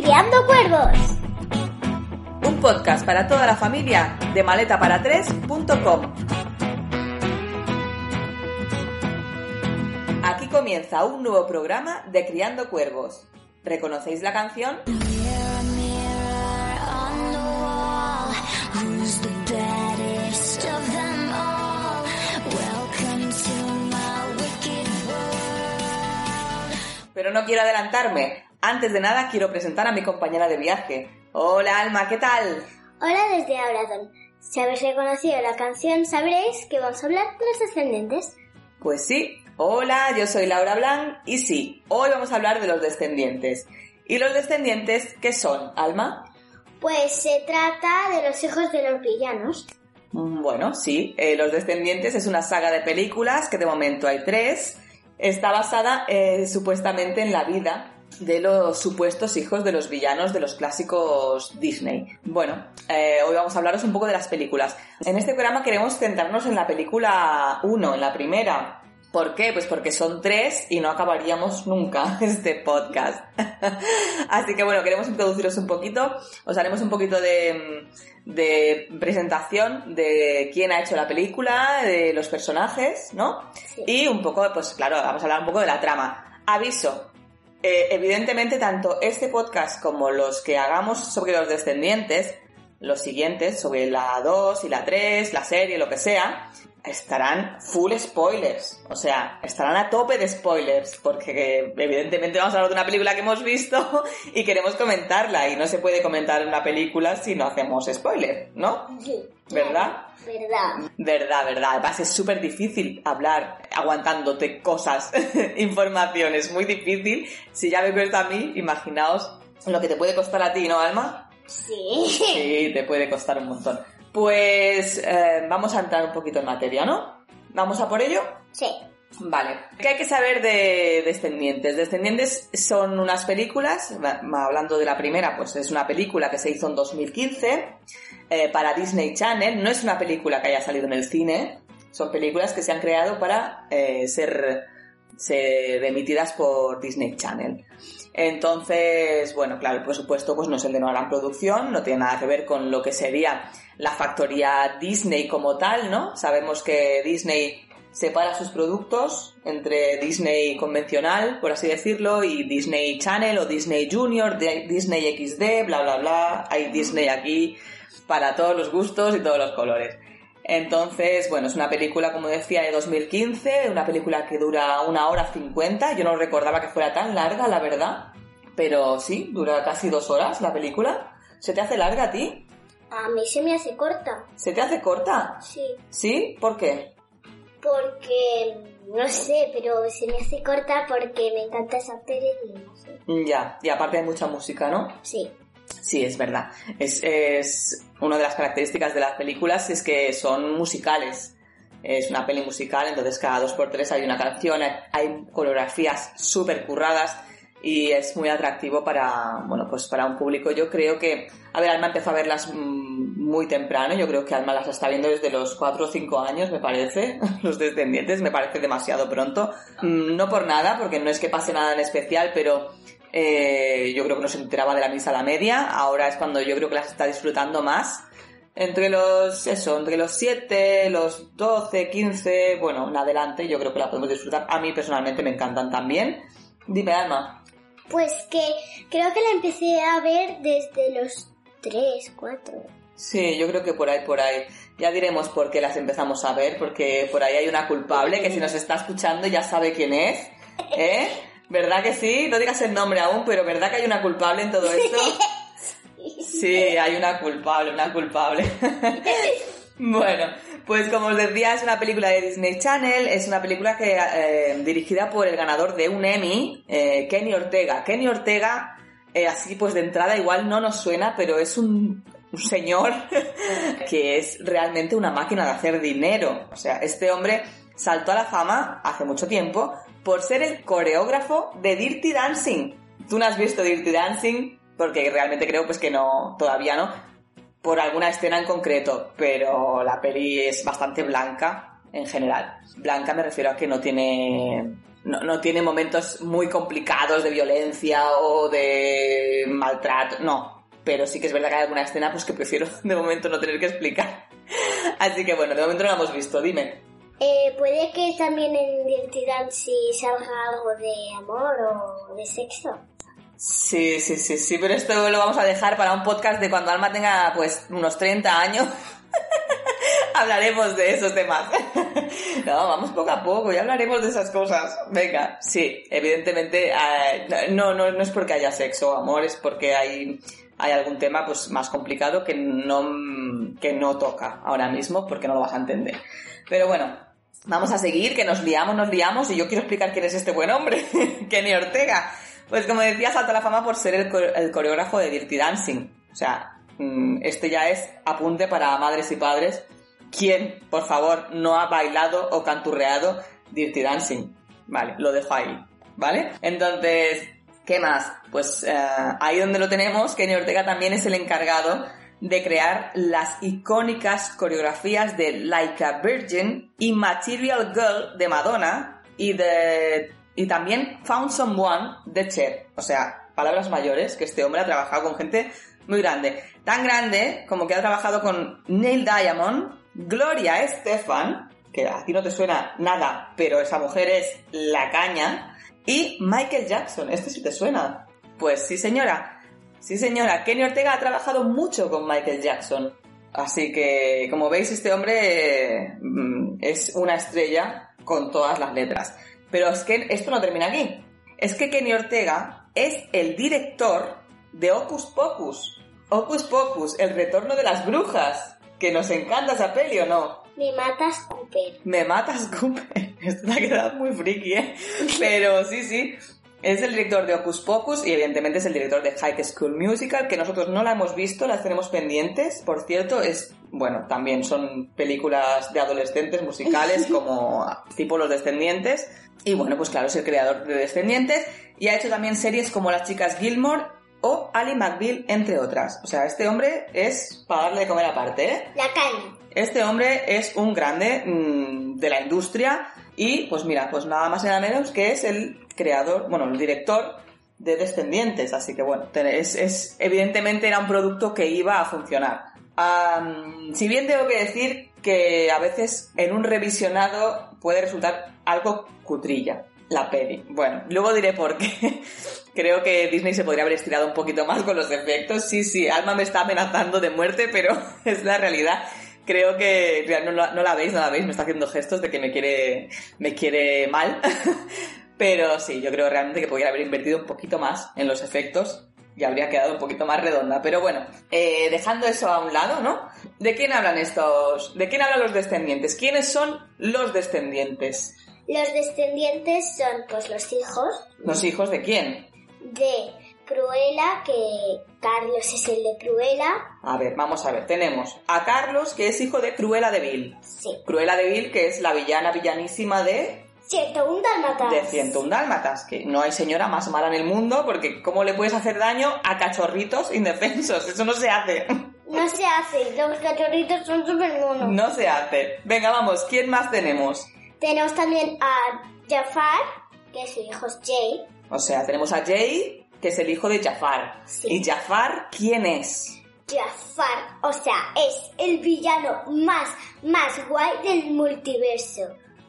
Criando Cuervos. Un podcast para toda la familia de maletaparatres.com. Aquí comienza un nuevo programa de Criando Cuervos. ¿Reconocéis la canción? Pero no quiero adelantarme. Antes de nada quiero presentar a mi compañera de viaje. Hola Alma, ¿qué tal? Hola desde Auradon. Si habéis reconocido la canción, sabréis que vamos a hablar de los descendientes. Pues sí. Hola, yo soy Laura Blanc y sí, hoy vamos a hablar de los descendientes. ¿Y los descendientes qué son, Alma? Pues se trata de los hijos de los villanos. Mm, Bueno, sí, eh, Los Descendientes es una saga de películas que de momento hay tres. Está basada eh, supuestamente en la vida de los supuestos hijos de los villanos de los clásicos Disney. Bueno, eh, hoy vamos a hablaros un poco de las películas. En este programa queremos centrarnos en la película 1, en la primera. ¿Por qué? Pues porque son tres y no acabaríamos nunca este podcast. Así que bueno, queremos introduciros un poquito, os haremos un poquito de, de presentación de quién ha hecho la película, de los personajes, ¿no? Sí. Y un poco, pues claro, vamos a hablar un poco de la trama. Aviso, eh, evidentemente tanto este podcast como los que hagamos sobre los descendientes, los siguientes, sobre la 2 y la 3, la serie, lo que sea, estarán full spoilers. O sea, estarán a tope de spoilers, porque evidentemente vamos a hablar de una película que hemos visto y queremos comentarla, y no se puede comentar una película si no hacemos spoiler, ¿no? Sí. ¿Verdad? Verdad. Verdad, verdad. Además es súper difícil hablar aguantándote cosas, información. Es muy difícil. Si ya me cuesta a mí, imaginaos lo que te puede costar a ti, ¿no, Alma? Sí. Sí, te puede costar un montón. Pues eh, vamos a entrar un poquito en materia, ¿no? ¿Vamos a por ello? Sí. Vale. ¿Qué hay que saber de Descendientes? Descendientes son unas películas, hablando de la primera, pues es una película que se hizo en 2015 eh, para Disney Channel. No es una película que haya salido en el cine, son películas que se han creado para eh, ser, ser emitidas por Disney Channel. Entonces, bueno, claro, el presupuesto pues no es el de una gran producción, no tiene nada que ver con lo que sería la factoría Disney como tal, ¿no? Sabemos que Disney separa sus productos entre Disney convencional, por así decirlo, y Disney Channel o Disney Junior, Disney XD, bla, bla, bla. Hay Disney aquí para todos los gustos y todos los colores. Entonces, bueno, es una película, como decía, de 2015, una película que dura una hora cincuenta. Yo no recordaba que fuera tan larga, la verdad. Pero sí, dura casi dos horas la película. ¿Se te hace larga a ti? A mí se me hace corta. ¿Se te hace corta? Sí. ¿Sí? ¿Por qué? Porque, no sé, pero se me hace corta porque me encanta esa serie y no sé. Ya, y aparte hay mucha música, ¿no? Sí. Sí, es verdad. Es, es una de las características de las películas es que son musicales. Es una peli musical, entonces cada dos por tres hay una canción, hay- hay coreografías súper curradas y es muy atractivo para, bueno, pues para un público. Yo creo que, a ver, Alma empezó a verlas mm, muy temprano, yo creo que Alma las está viendo desde los cuatro o cinco años, me parece, los descendientes, me parece demasiado pronto. Mm, No por nada, porque no es que pase nada en especial, pero eh, yo creo que no se enteraba de la misa a la media, ahora es cuando yo creo que las está disfrutando más. Entre los, eso, entre los 7, los 12, 15, bueno, en adelante yo creo que la podemos disfrutar. A mí personalmente me encantan también. Dime, Alma. Pues que creo que la empecé a ver desde los 3, 4. Sí, yo creo que por ahí, por ahí. Ya diremos por qué las empezamos a ver, porque por ahí hay una culpable que si nos está escuchando ya sabe quién es. ¿Eh? ¿Verdad que sí? No digas el nombre aún, pero ¿verdad que hay una culpable en todo esto? Sí, hay una culpable, una culpable. bueno, pues como os decía, es una película de Disney Channel, es una película que eh, dirigida por el ganador de un Emmy, eh, Kenny Ortega. Kenny Ortega, eh, así pues de entrada igual no nos suena, pero es un, un señor que es realmente una máquina de hacer dinero. O sea, este hombre saltó a la fama hace mucho tiempo por ser el coreógrafo de Dirty Dancing. Tú no has visto Dirty Dancing porque realmente creo pues que no, todavía no, por alguna escena en concreto, pero la peli es bastante blanca en general. Blanca me refiero a que no tiene no, no tiene momentos muy complicados de violencia o de maltrato, no. Pero sí que es verdad que hay alguna escena pues que prefiero de momento no tener que explicar. Así que bueno, de momento no la hemos visto, dime. Eh, puede que también en Dirty Dancing salga algo de amor o de sexo. Sí, sí, sí, sí, pero esto lo vamos a dejar para un podcast de cuando Alma tenga pues unos 30 años. hablaremos de esos temas. no, vamos poco a poco, ya hablaremos de esas cosas. Venga, sí, evidentemente eh, no, no, no es porque haya sexo o amor, es porque hay, hay algún tema pues más complicado que no, que no toca ahora mismo porque no lo vas a entender. Pero bueno, vamos a seguir, que nos liamos, nos liamos y yo quiero explicar quién es este buen hombre, Kenny Ortega. Pues como decía, salta la fama por ser el, coreógrafo de Dirty Dancing. O sea, mm, este ya es apunte para madres y padres ¿Quién, por favor, no ha bailado o canturreado Dirty Dancing? Vale, lo dejo ahí, ¿vale? Entonces, ¿qué más? Pues eh, ahí donde lo tenemos, Kenny Ortega también es el encargado de crear las icónicas coreografías de Like a Virgin y Material Girl de Madonna y de y también Found Someone de Cher. O sea, palabras mayores, que este hombre ha trabajado con gente muy grande. Tan grande como que ha trabajado con Neil Diamond, Gloria Estefan, que a ti no te suena nada, pero esa mujer es la caña, y Michael Jackson, este sí te suena. Pues sí, señora. Sí, señora. Kenny Ortega ha trabajado mucho con Michael Jackson. Así que, como veis, este hombre mm, es una estrella con todas las letras. Pero es que esto no termina aquí. Es que Kenny Ortega es el director de Ocus Pocus. Ocus Pocus, el retorno de las brujas. ¿Que nos encanta esa peli o no? Me matas, Cooper. Me matas, Cooper. Esto te ha quedado muy friki, ¿eh? Pero sí, sí. Es el director de Ocus Pocus y evidentemente es el director de High School Musical, que nosotros no la hemos visto, las tenemos pendientes. Por cierto, es, bueno, también son películas de adolescentes musicales como tipo Los Descendientes. Y bueno, pues claro, es el creador de Descendientes y ha hecho también series como Las Chicas Gilmore o Ali McBeal, entre otras. O sea, este hombre es para darle de comer aparte, ¿eh? La caña. Este hombre es un grande mmm, de la industria y, pues mira, pues nada más y nada menos que es el creador, bueno, el director de Descendientes. Así que bueno, es, evidentemente era un producto que iba a funcionar. Si bien tengo que decir que a veces en un revisionado puede resultar algo cutrilla la peli. Bueno, luego diré por qué. Creo que Disney se podría haber estirado un poquito más con los efectos. Sí, sí, Alma me está amenazando de muerte, pero es la realidad. Creo que no, no, la veis, no la veis, me está haciendo gestos de que me quiere, me quiere mal. pero sí, yo creo realmente que podría haber invertido un poquito más en los efectos y habría quedado un poquito más redonda. Pero bueno, eh, dejando eso a un lado, ¿no? ¿De quién hablan estos? ¿De quién hablan los descendientes? ¿Quiénes son los descendientes? Los descendientes son pues los hijos. ¿Los hijos de quién? De Cruella, que Carlos es el de Cruella. A ver, vamos a ver. Tenemos a Carlos, que es hijo de Cruella de Vil. Sí. Cruella de Vil, que es la villana villanísima de... 101 dálmatas. De 101 dálmatas, que no hay señora más mala en el mundo, porque ¿cómo le puedes hacer daño a cachorritos indefensos? Eso no se hace. No se hace, los cachorritos son súper monos. No se hace. Venga, vamos, ¿quién más tenemos? Tenemos también a Jafar, que su hijo es Jay. O sea, tenemos a Jay, que es el hijo de Jafar. Sí. ¿Y Jafar quién es? Jafar, o sea, es el villano más, más guay del multiverso.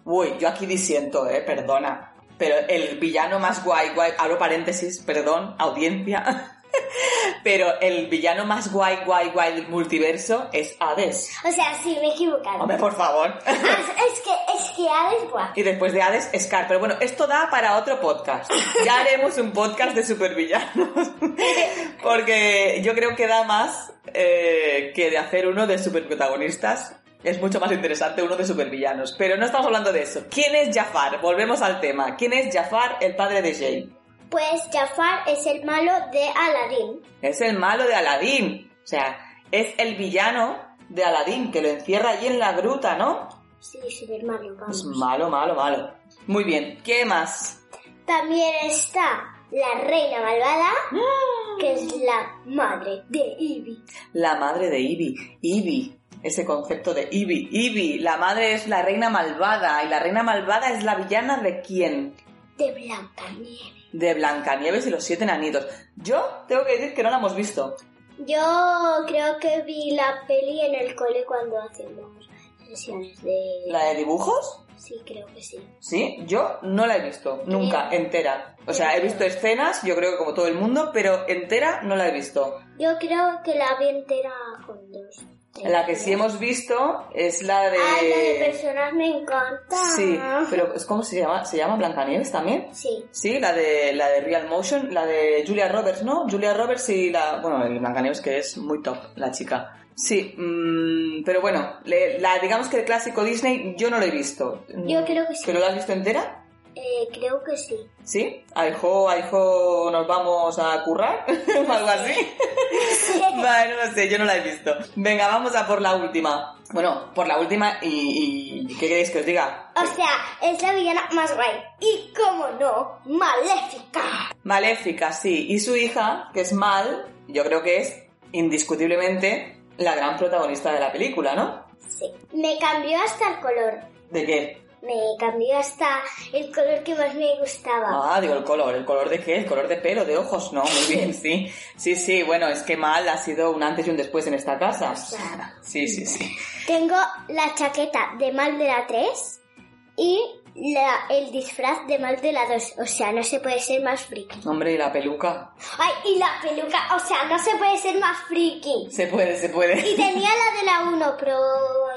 Uy, yo aquí disiento, eh, perdona. Pero el villano más guay, guay, abro paréntesis, perdón, audiencia. Pero el villano más guay, guay, guay del multiverso es Hades. O sea, sí, me he equivocado. Hombre, por favor. Ah, es que, es que Hades guay. Y después de Hades, Scar. Pero bueno, esto da para otro podcast. Ya haremos un podcast de supervillanos. Porque yo creo que da más eh, que de hacer uno de superprotagonistas. Es mucho más interesante uno de supervillanos. Pero no estamos hablando de eso. ¿Quién es Jafar? Volvemos al tema. ¿Quién es Jafar, el padre de Jay? Pues Jafar es el malo de Aladdin. Es el malo de Aladdin. O sea, es el villano de Aladdin que lo encierra allí en la gruta, ¿no? Sí, súper malo, vamos. Es malo, malo, malo. Muy bien, ¿qué más? También está la reina malvada, que es la madre de Ivy. La madre de Ivy. Ivy. Ese concepto de Ivy. Ivy. La madre es la reina malvada. ¿Y la reina malvada es la villana de quién? de Blancanieves. De Blancanieves y los siete enanitos. Yo tengo que decir que no la hemos visto. Yo creo que vi la peli en el cole cuando hacemos sesiones de... ¿La de dibujos? Sí, creo que sí. Sí, yo no la he visto, nunca, entera. O sea, he visto escenas, yo creo que como todo el mundo, pero entera no la he visto. Yo creo que la vi entera con dos. La que sí hemos visto es la de... La de personas me encanta. Sí, pero ¿es ¿cómo se llama? ¿Se llama Blancanieves también? Sí. Sí, la de, la de Real Motion, la de Julia Roberts, ¿no? Julia Roberts y la... Bueno, el Blancanieves que es muy top, la chica. Sí, mm, pero bueno, le- la, digamos que el clásico Disney yo no lo he visto. Yo creo que sí. ¿Pero lo has visto entera? Eh, creo que sí. ¿Sí? ¿A hijo, a hijo nos vamos a currar? ¿O algo así? Vale, no lo sé, yo no la he visto. Venga, vamos a por la última. Bueno, por la última y... y ¿Qué queréis que os diga? O sea, es la villana más guay. Y cómo no, maléfica. Maléfica, sí. Y su hija, que es Mal, yo creo que es indiscutiblemente la gran protagonista de la película, ¿no? Sí. Me cambió hasta el color. ¿De qué? Me cambió hasta el color que más me gustaba. Ah, digo, el color. ¿El color de qué? ¿El color de pelo, de ojos? No, muy bien, sí. Sí, sí, bueno, es que Mal ha sido un antes y un después en esta casa. Sí, sí, sí. Tengo la chaqueta de mal de la 3 y la- el disfraz de mal de la 2. O sea, no se puede ser más friki. Hombre, y la peluca. Ay, y la peluca, o sea, no se puede ser más friki. Se puede, se puede. Y tenía la de la 1, pero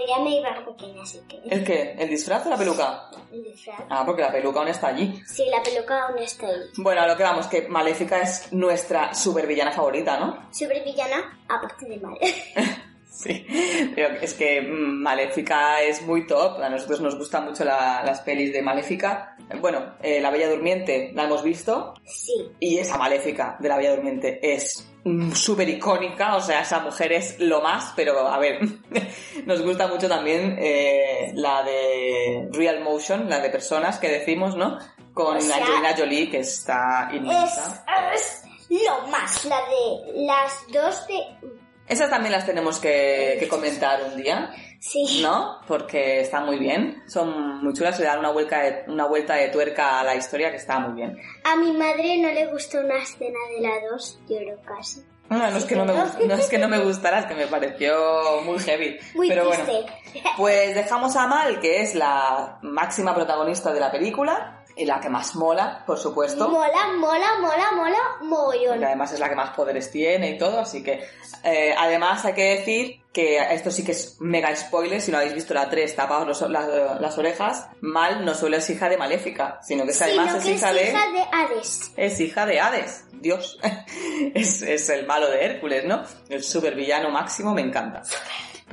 ya me iba pequeña, así que... ¿El qué? ¿El disfraz o la peluca? El disfraz. Ah, porque la peluca aún está allí. Sí, la peluca aún está ahí. Bueno, a lo que vamos, que Maléfica es nuestra supervillana favorita, ¿no? Supervillana, aparte de mal. Sí, pero es que mm, Maléfica es muy top. A nosotros nos gustan mucho la- las pelis de Maléfica. Bueno, eh, La Bella Durmiente la hemos visto sí. y esa Maléfica de La Bella Durmiente es mm, súper icónica. O sea, esa mujer es lo más, pero a ver, nos gusta mucho también eh, la de Real Motion, la de personas que decimos, ¿no? Con O sea, Angelina Jolie, que está Es, inmensa. es lo más, la de las dos de... Esas también las tenemos que, que comentar un día. Sí. ¿no? Porque están muy bien, son muy chulas, le dan una vuelta, de, una vuelta de tuerca a la historia que está muy bien. A mi madre no le gustó una escena de la 2, lloró casi. No, no es que no me, no es que no me gustara, es que me pareció muy heavy. Muy Pero bueno, triste. pues dejamos a Mal, que es la máxima protagonista de la película y la que más mola, por supuesto. Mola, mola, mola, mola, mogollón. Porque además es la que más poderes tiene y todo, así que... eh, además hay que decir que esto sí que es mega spoiler, si no habéis visto la 3, tapaos los- las, las orejas, Mal no solo es hija de Maléfica, sino que es además Sino es que hija de... hija de Hades. Es hija de Hades, Dios. es, es el malo de Hércules, ¿no? El supervillano máximo, me encanta.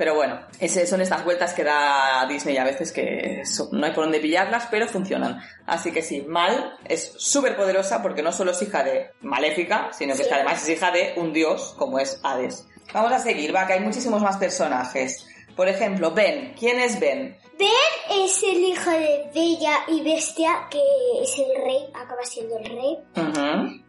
Pero bueno, ese son estas vueltas que da Disney a veces que no hay por dónde pillarlas, pero funcionan. Así que sí, Mal es súper poderosa porque no solo es hija de Maléfica, sino que es Sí. que además es hija de un dios como es Hades. Vamos a seguir, va, que hay muchísimos más personajes. Por ejemplo, Ben. ¿Quién es Ben? Ben es el hijo de Bella y Bestia, que es el rey, acaba siendo el rey.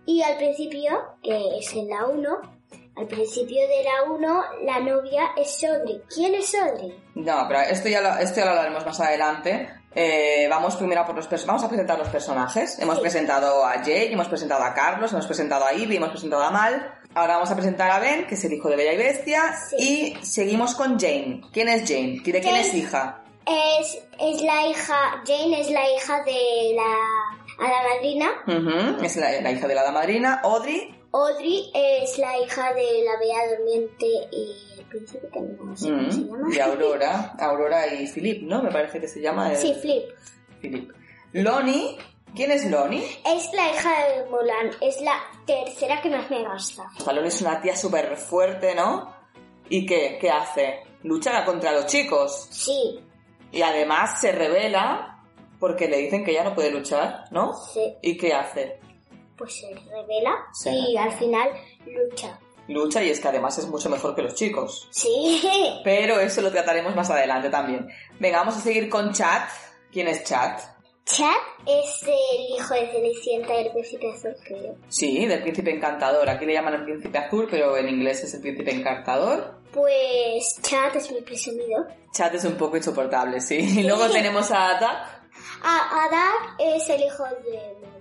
Y al principio, que es en la 1, al principio de la 1, la novia es Sondri. ¿Quién es Sondri? No, pero esto ya lo, esto ya lo hablaremos más adelante. Eh, vamos primero a por los vamos a presentar los personajes. Hemos Sí. presentado a Jake, hemos presentado a Carlos, hemos presentado a Ivy, hemos presentado a Mal. Ahora vamos a presentar a Ben, que es el hijo de Bella y Bestia. Sí. Y seguimos con Jane. ¿Quién es Jane? ¿De quién Jane. es hija? Es, es la hija, Jane es la hija de la hada madrina. Ujú, Es la, la hija de la madrina. Audrey. Audrey es la hija de la bella durmiente y el príncipe, que no sé cómo se ujú, llama. Y Aurora. Aurora y Philip, ¿no? Me parece que se llama. el- Sí, Flip. Philip. Lonnie. ¿Quién es Lonnie? Es la hija de Mulan, es la tercera que más me gusta. Salón es una tía súper fuerte, ¿no? ¿Y qué? ¿Qué hace? Lucha contra los chicos. Sí, Y además se revela porque le dicen que ya no puede luchar, ¿no? sí, ¿Y qué hace? Pues se revela y al final lucha. Lucha y es que además es mucho mejor que los chicos. Sí, Pero eso lo trataremos más adelante también. Venga, vamos a seguir con Chat. ¿Quién es Chat? Chad es el hijo de Cenicienta y el príncipe azul, creo. Sí, del príncipe encantador. Aquí le llaman el príncipe azul, pero en inglés es el príncipe encantador. Pues Chad es mi presumido. Chat es un poco insoportable, sí. Y luego tenemos a Attack. A Adak es el hijo de Mulan.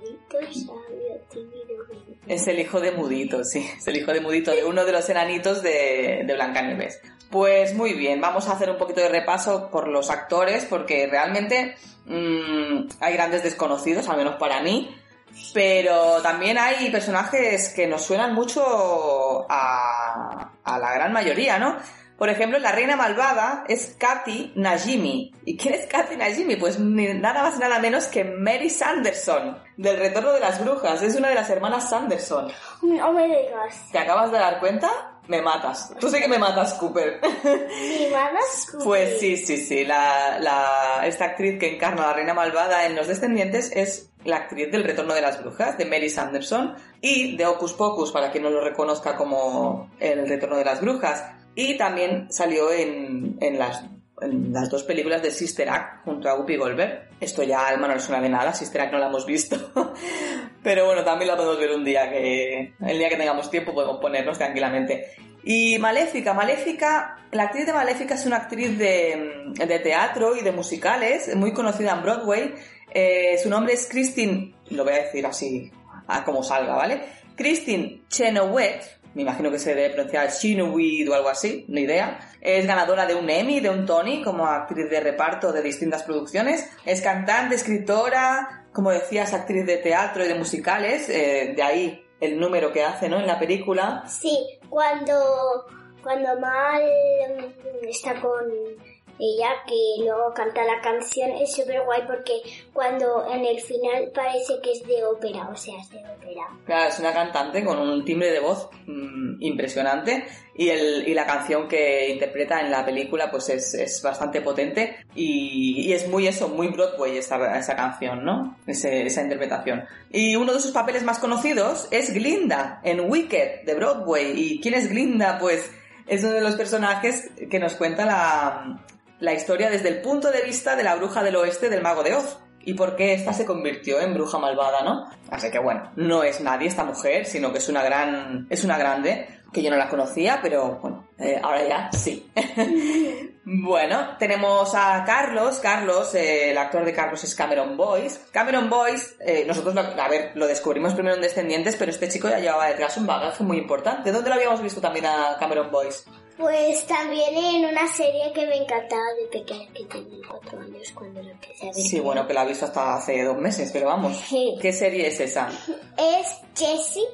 Es el hijo de Mudito, sí. Es el hijo de Mudito, de uno de los enanitos de, de Blancanieves. Pues muy bien, vamos a hacer un poquito de repaso por los actores, porque realmente mm, hay grandes desconocidos, al menos para mí, pero también hay personajes que nos suenan mucho a, a la gran mayoría, ¿no? Por ejemplo, la reina malvada es Kathy Najimy. ¿Y quién es Kathy Najimy? Pues nada más y nada menos que Mary Sanderson, del Retorno de las Brujas. Es una de las hermanas Sanderson. No me digas. ¿Te acabas de dar cuenta? Me matas. Tú sí que me matas, Cooper. Mi mamá Pues sí, sí, sí. La, la- esta actriz que encarna a la reina malvada en Los Descendientes es la actriz del Retorno de las Brujas, de Mary Sanderson, y de Hocus Pocus, para quien no lo reconozca como El Retorno de las Brujas. Y también salió en, en las, las dos películas de Sister Act junto a Whoopi Goldberg. Esto ya a Alma no le suena de nada, Sister Act no la hemos visto. Pero bueno, también la podemos ver un día que, el día que tengamos tiempo podemos ponernos tranquilamente. Y Maléfica, Maléfica, la actriz de Maléfica es una actriz de, de teatro y de musicales, muy conocida en Broadway. Eh, su nombre es Christine, lo voy a decir así, a como salga, ¿vale? Christine Chenoweth, me imagino que se debe pronunciar Chenoweth o algo así, no idea. Es ganadora de un Emmy, de un Tony, como actriz de reparto de distintas producciones. Es cantante, escritora, como decías, actriz de teatro y de musicales, eh, de ahí el número que hace, ¿no? En la película. Sí, cuando, cuando Mal está con ella, que luego canta la canción, es súper guay porque cuando en el final parece que es de ópera, o sea, es de ópera. Claro, es una cantante con un timbre de voz mm, impresionante y, el, y la canción que interpreta en la película pues es, es bastante potente y, y es muy eso, muy Broadway esa, esa canción, ¿no? Ese- esa interpretación. Y uno de sus papeles más conocidos es Glinda en Wicked de Broadway. ¿Y quién es Glinda? Pues es uno de los personajes que nos cuenta la, la historia desde el punto de vista de la bruja del oeste del mago de Oz. Y por qué esta se convirtió en bruja malvada, ¿no? Así que bueno, no es nadie esta mujer, sino que es una gran, es una grande, que yo no la conocía, pero bueno, eh, ahora ya sí. bueno, tenemos a Carlos, Carlos, eh, el actor de Carlos es Cameron Boyce. Cameron Boyce, eh, nosotros, lo, a ver, lo descubrimos primero en Descendientes, pero este chico ya llevaba detrás un bagaje muy importante. ¿Dónde lo habíamos visto también a Cameron Boyce? Pues también en una serie que me encantaba de pequeña, que tenía cuatro años cuando la empecé a ver. Sí, bueno, que la he visto hasta hace dos meses, pero vamos. Sí. ¿Qué serie es esa? Es Jessie,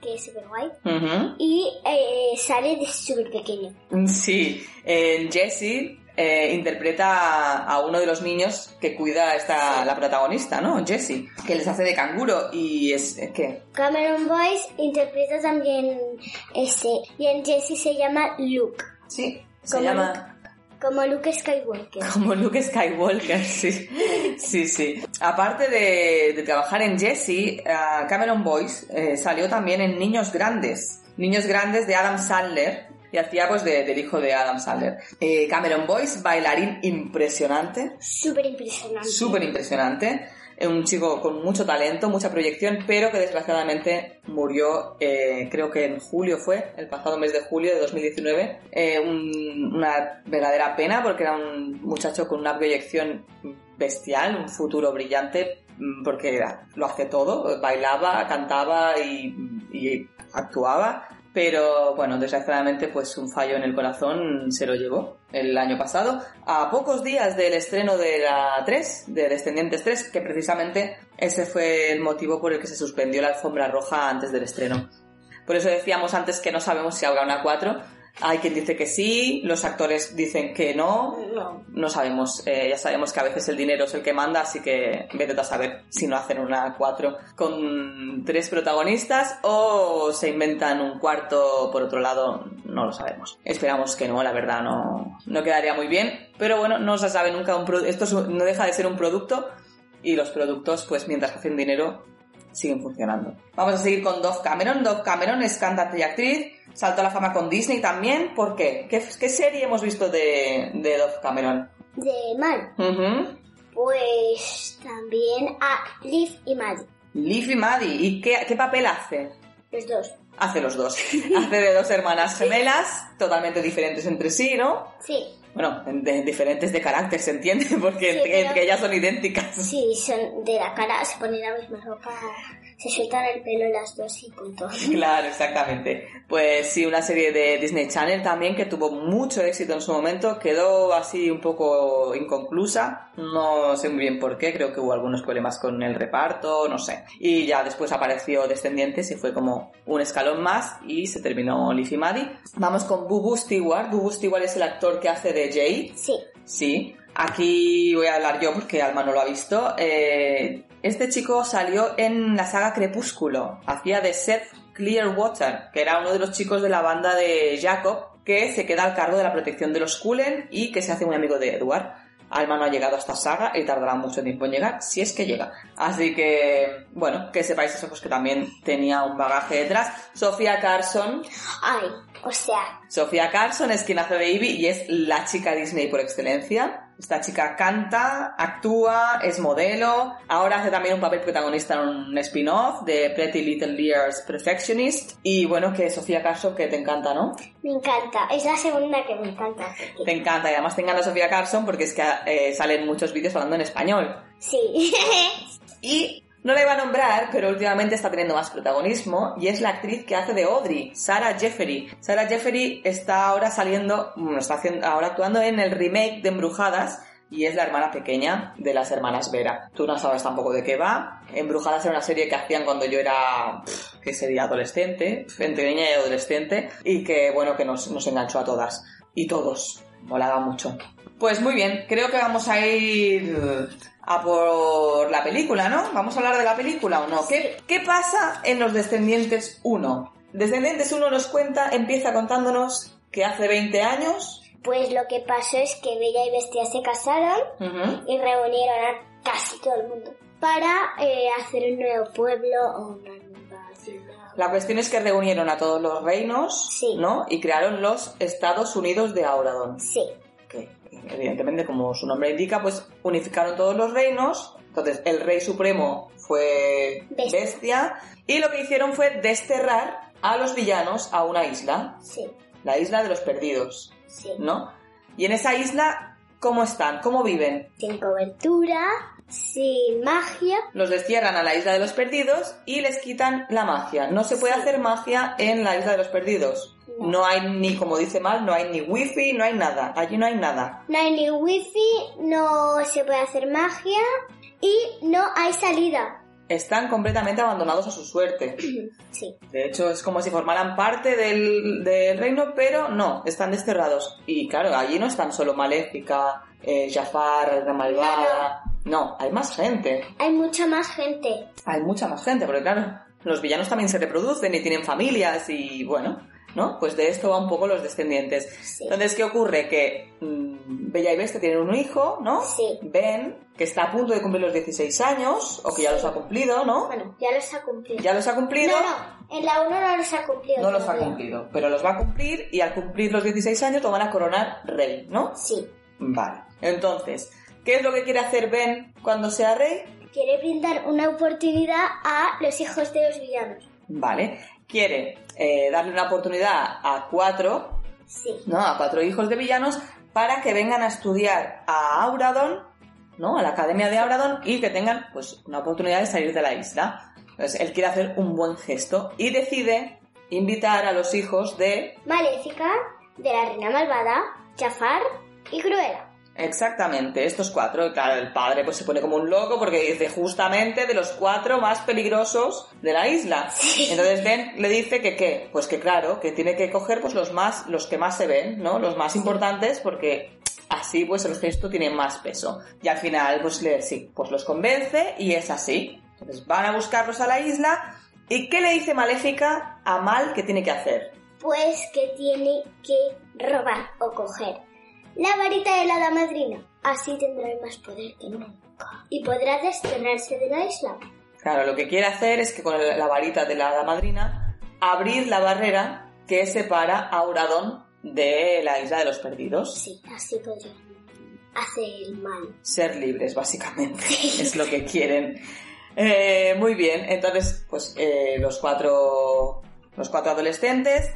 que es súper guay, Ujú. y eh, sale de súper pequeño. Sí, en Jessie eh, interpreta a uno de los niños que cuida esta, la protagonista, ¿no? Jessie, que les hace de canguro y es es que Cameron Boyce interpreta también este, y en Jessie se llama Luke, sí, se Como llama como Luke Skywalker. como Luke Skywalker, sí, sí, sí. Aparte de, de trabajar en Jessie, eh, Cameron Boyce eh, salió también en Niños Grandes, Niños Grandes de Adam Sandler. Y hacía pues de- del hijo de Adam Sandler. Eh, Cameron Boyce, bailarín impresionante, Súper impresionante. súper impresionante. Un chico con mucho talento, mucha proyección, pero que desgraciadamente murió, eh, creo que en julio fue, el pasado mes de julio de 2019. Eh, un- una verdadera pena porque era un muchacho con una proyección bestial, un futuro brillante, mm, porque lo hace todo, bailaba, cantaba y, y actuaba. Pero bueno, desgraciadamente pues un fallo en el corazón se lo llevó el año pasado, a pocos días del estreno de la 3, de Descendientes 3, que precisamente ese fue el motivo por el que se suspendió la alfombra roja antes del estreno. Por eso decíamos antes que no sabemos si habrá una 4. Hay quien dice que sí, los actores dicen que no, No. no sabemos, eh, ya sabemos que a veces el dinero es el que manda, así que vete a saber si no hacen una 4 con tres protagonistas o se inventan un cuarto por otro lado, no lo sabemos. Esperamos que no, la verdad no, no quedaría muy bien, pero bueno, no se sabe nunca, un pro- esto no deja de ser un producto y los productos, pues mientras hacen dinero, siguen funcionando. Vamos a seguir con Dove Cameron. Dove Cameron es cantante y actriz. Saltó a la fama con Disney también. ¿Por qué? ¿Qué, qué serie hemos visto de, de Dove Cameron? De Mal. Pues también a Liv y Maddie. Liv y Maddie. ¿Y qué, qué papel hace? Los dos. Hace los dos. hace de dos hermanas gemelas, totalmente diferentes entre sí, ¿no? Sí. Bueno, de, diferentes de carácter, ¿se entiende? Porque Sí, entre, entre ellas son idénticas. Sí, son de la cara, se ponen la misma ropa, se sueltan el pelo las dos y punto. Claro, exactamente. Pues sí, una serie de Disney Channel también que tuvo mucho éxito en su momento, quedó así un poco inconclusa, no sé muy bien por qué, creo que hubo algunos problemas con el reparto, no sé. Y ya después apareció Descendientes y fue como un escalón más y se terminó Leafy Maddie. Vamos con Bubu Stewart. Bubu Stewart es el actor que hace de Jay. Sí, Sí, aquí voy a hablar yo porque Alma no lo ha visto. Eh, este chico salió en la saga Crepúsculo, hacía de Seth Clearwater, que era uno de los chicos de la banda de Jacob, que se queda al cargo de la protección de los Cullen y que se hace muy amigo de Edward. Alma no ha llegado a esta saga y tardará mucho tiempo en llegar, si es que llega. Así que, bueno, que sepáis eso, pues que también tenía un bagaje detrás. Sofía Carson, ay, o sea, Sofía Carson es quien hace Baby y es la chica Disney por excelencia. Esta chica canta, actúa, es modelo. Ahora hace también un papel protagonista en un spin-off de Pretty Little Liars Perfectionist. Y bueno, que Sofía Carson, que te encanta, ¿no? me encanta, es la segunda que me encanta. Te encanta y además te encanta Sofía Carson porque es que eh, salen muchos vídeos hablando en español. Sí, Y no la iba a nombrar, pero últimamente está teniendo más protagonismo y es la actriz que hace de Audrey, Sarah Jeffery. Sarah Jeffery está ahora saliendo, bueno, está haciendo, ahora actuando en el remake de Embrujadas y es la hermana pequeña de las hermanas Vera. Tú no sabes tampoco de qué va. Embrujadas era una serie que hacían cuando yo era, ¿qué sería? Adolescente, entre niña y adolescente y que, bueno, que nos, nos enganchó a todas y todos. Molaba mucho. Pues muy bien, creo que vamos a ir a por la película, ¿no? ¿Vamos a hablar de la película o no? ¿Qué, qué pasa en Los Descendientes 1? Descendientes 1 nos cuenta, empieza contándonos que hace 20 años... pues lo que pasó es que Bella y Bestia se casaron y reunieron a casi todo el mundo para eh, hacer un nuevo pueblo o una nueva ciudad. La cuestión es que reunieron a todos los reinos, Sí. ¿no? Y crearon los Estados Unidos de Auradon. Sí, evidentemente como su nombre indica, pues unificaron todos los reinos. Entonces el rey supremo fue Bestia. bestia y lo que hicieron fue desterrar a los villanos a una isla, sí, la isla de los perdidos, sí. ¿no? Y en esa isla, ¿cómo están? ¿Cómo viven? Sin cobertura, sin magia. Los destierran a la isla de los perdidos y les quitan la magia. No se puede Sí. hacer magia en la isla de los perdidos. No. No hay ni, como dice mal, no hay ni wifi, no hay nada. Allí no hay nada. No hay ni wifi, no se puede hacer magia y no hay salida. Están completamente abandonados a su suerte. Sí, De hecho, es como si formaran parte del, del reino, pero no, están desterrados. Y claro, allí no están solo Maléfica, eh, Jafar, la malvada. No, hay más gente. hay mucha más gente. Hay mucha más gente, porque claro, los villanos también se reproducen y tienen familias y bueno, ¿no? Pues de esto va un poco los descendientes. Sí. Entonces, ¿qué ocurre? Que mm, Bella y Bestia tienen un hijo, ¿no? Sí. Ben, que está a punto de cumplir los 16 años, o que ya los ha cumplido, ¿no? Bueno, ya los ha cumplido. Ya los ha cumplido. No, no, en la 1 no los ha cumplido. No los ha cumplido, pero los va a cumplir y al cumplir los 16 años lo van a coronar rey, ¿no? Sí. Vale. Entonces, ¿qué es lo que quiere hacer Ben cuando sea rey? Quiere brindar una oportunidad a los hijos de los villanos. Vale. Quiere eh, darle una oportunidad a cuatro, Sí. ¿no? A cuatro hijos de villanos para que vengan a estudiar a Auradon, ¿no? A la Academia de Auradon y que tengan, pues, una oportunidad de salir de la isla. Entonces, él quiere hacer un buen gesto y decide invitar a los hijos de Maléfica, de la Reina Malvada, Jafar y Cruella. Exactamente, estos cuatro. Claro, el padre pues se pone como un loco porque dice justamente de los cuatro más peligrosos de la isla. Entonces Ben le dice que qué, pues que claro, que tiene que coger pues los más, los que más se ven, ¿no? Los más importantes porque así pues el gesto tiene más peso. Y al final pues le, sí, pues los convence y es así. Entonces van a buscarlos a la isla y ¿qué le dice Maléfica a Mal que tiene que hacer? Pues que tiene que robar o coger la varita de la hada madrina. Así tendrá más poder que nunca. Y podrá desterrarse de la isla. Claro, lo que quiere hacer es que con la varita de la hada madrina abrir la barrera que separa a Auradon de la isla de los perdidos. Sí, así podría hacer el mal. Ser libres, básicamente, es lo que quieren. Eh, muy bien, entonces, pues eh, los cuatro los cuatro adolescentes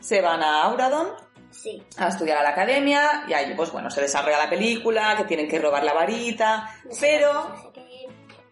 se van a Auradon Sí. a estudiar a la academia y ahí pues bueno se desarrolla la película que tienen que robar la varita No sé pero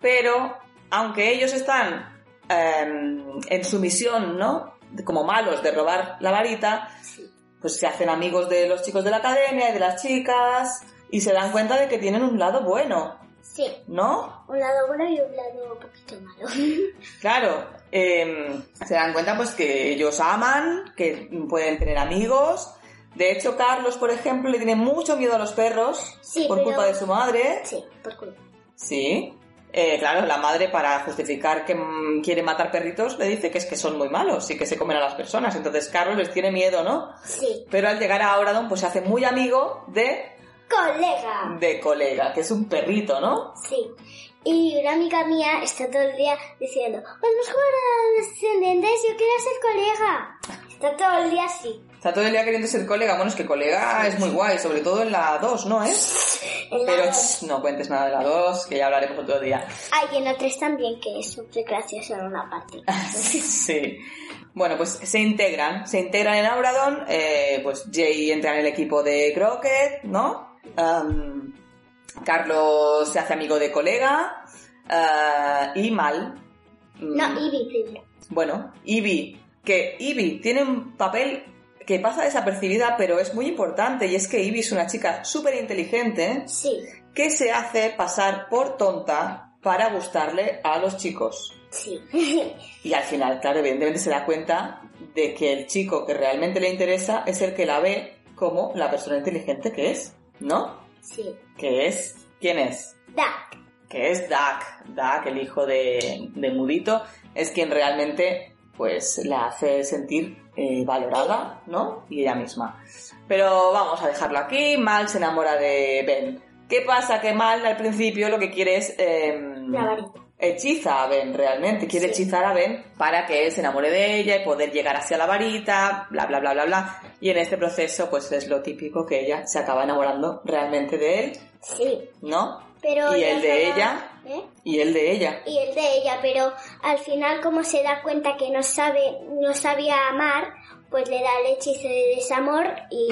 pero aunque ellos están em, en su misión no como malos de robar la varita Sí. pues se hacen amigos de los chicos de la academia y de las chicas y se dan cuenta de que tienen un lado bueno Sí. ¿no? Un lado bueno y un lado un poquito malo. Claro, em, se dan cuenta pues que ellos aman, que pueden tener amigos. De hecho, Carlos, por ejemplo, le tiene mucho miedo a los perros Sí, por pero- culpa de su madre. Sí, por culpa. Sí. Eh, claro, la madre para justificar que mm, quiere matar perritos le dice que es que son muy malos y que se comen a las personas. Entonces Carlos les tiene miedo, ¿no? Sí. Pero al llegar a Auradon pues se hace muy amigo de, Colega. de colega, que es un perrito, ¿no? Sí. Y una amiga mía está todo el día diciendo, vamos a jugar a los descendientes, yo quiero ser colega. Está todo el día así. Está todo el día queriendo ser colega. Bueno, es que colega es muy guay, sobre todo en la 2, ¿no? La Pero ch, no cuentes nada de la 2, que ya hablaremos otro día. Ay, y en la 3 también, que es súper gracioso en una parte. sí. Bueno, pues se integran, se integran en Auradon, eh, pues Jay entra en el equipo de Crockett, ¿no? Carlos se hace amigo de colega ah, y Mal. mm, No, Ivy primero. Bueno, Ivy, que Ivy tiene un papel que pasa desapercibida, pero es muy importante, y es que Ivy es una chica súper inteligente Sí, que se hace pasar por tonta para gustarle a los chicos. sí. Y al final, claro, evidentemente se da cuenta de que el chico que realmente le interesa es el que la ve como la persona inteligente que es, ¿no? sí. Que es, ¿quién es? Duck. Que es Duck. Duck, el hijo de, de Mudito, es quien realmente, pues, la hace sentir eh, valorada, ¿no? Y ella misma. Pero vamos a dejarlo aquí. Mal se enamora de Ben. ¿Qué pasa? Que Mal al principio lo que quiere es... varita. hechiza a Ben realmente, quiere Sí. hechizar a Ben para que él se enamore de ella y poder llegar hacia la varita, bla bla bla bla bla. Y en este proceso pues es lo típico que ella se acaba enamorando realmente de él, Sí. ¿no? Pero Y el de ella. ¿Eh? Y él de ella. y el de ella, pero al final como se da cuenta que no sabe, no sabía amar, pues le da el hechizo de desamor y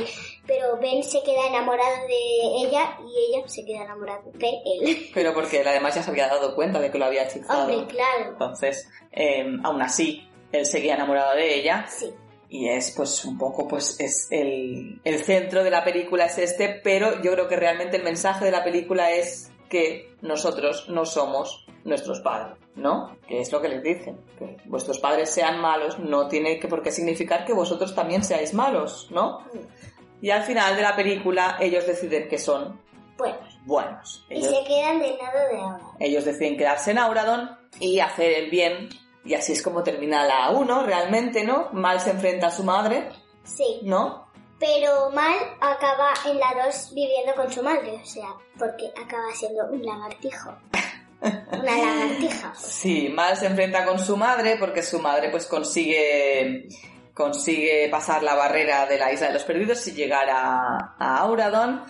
pero Ben se queda enamorado de ella y ella se queda enamorada de él. Pero porque él además ya se había dado cuenta de que lo había hechizado. Hombre, claro. Entonces, eh, aún así, él seguía enamorado de ella Sí. y es pues un poco pues es el, el centro de la película es este, pero yo creo que realmente el mensaje de la película es que nosotros no somos nuestros padres, ¿no? Que es lo que les dicen, que vuestros padres sean malos no tiene que por qué significar que vosotros también seáis malos, ¿no? Y al final de la película ellos deciden que son Bueno, buenos. y Ellos, se quedan del lado de ahora. ellos deciden quedarse en Auradon y hacer el bien y así es como termina la 1 realmente, ¿no? Mal se enfrenta a su madre, Sí. ¿no? Pero Mal acaba en la 2 viviendo con su madre, o sea, porque acaba siendo un lagartijo. Una lagartija. Sí, Mal se enfrenta con su madre porque su madre pues consigue consigue pasar la barrera de la isla de los perdidos y llegar a, a Auradon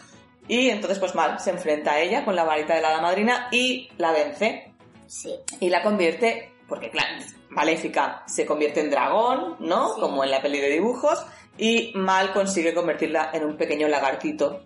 y entonces pues Mal se enfrenta a ella con la varita de la madrina y la vence Sí. y la convierte porque claro, Maléfica se convierte en dragón, ¿no? Sí. Como en la peli de dibujos y Mal consigue convertirla en un pequeño lagartito,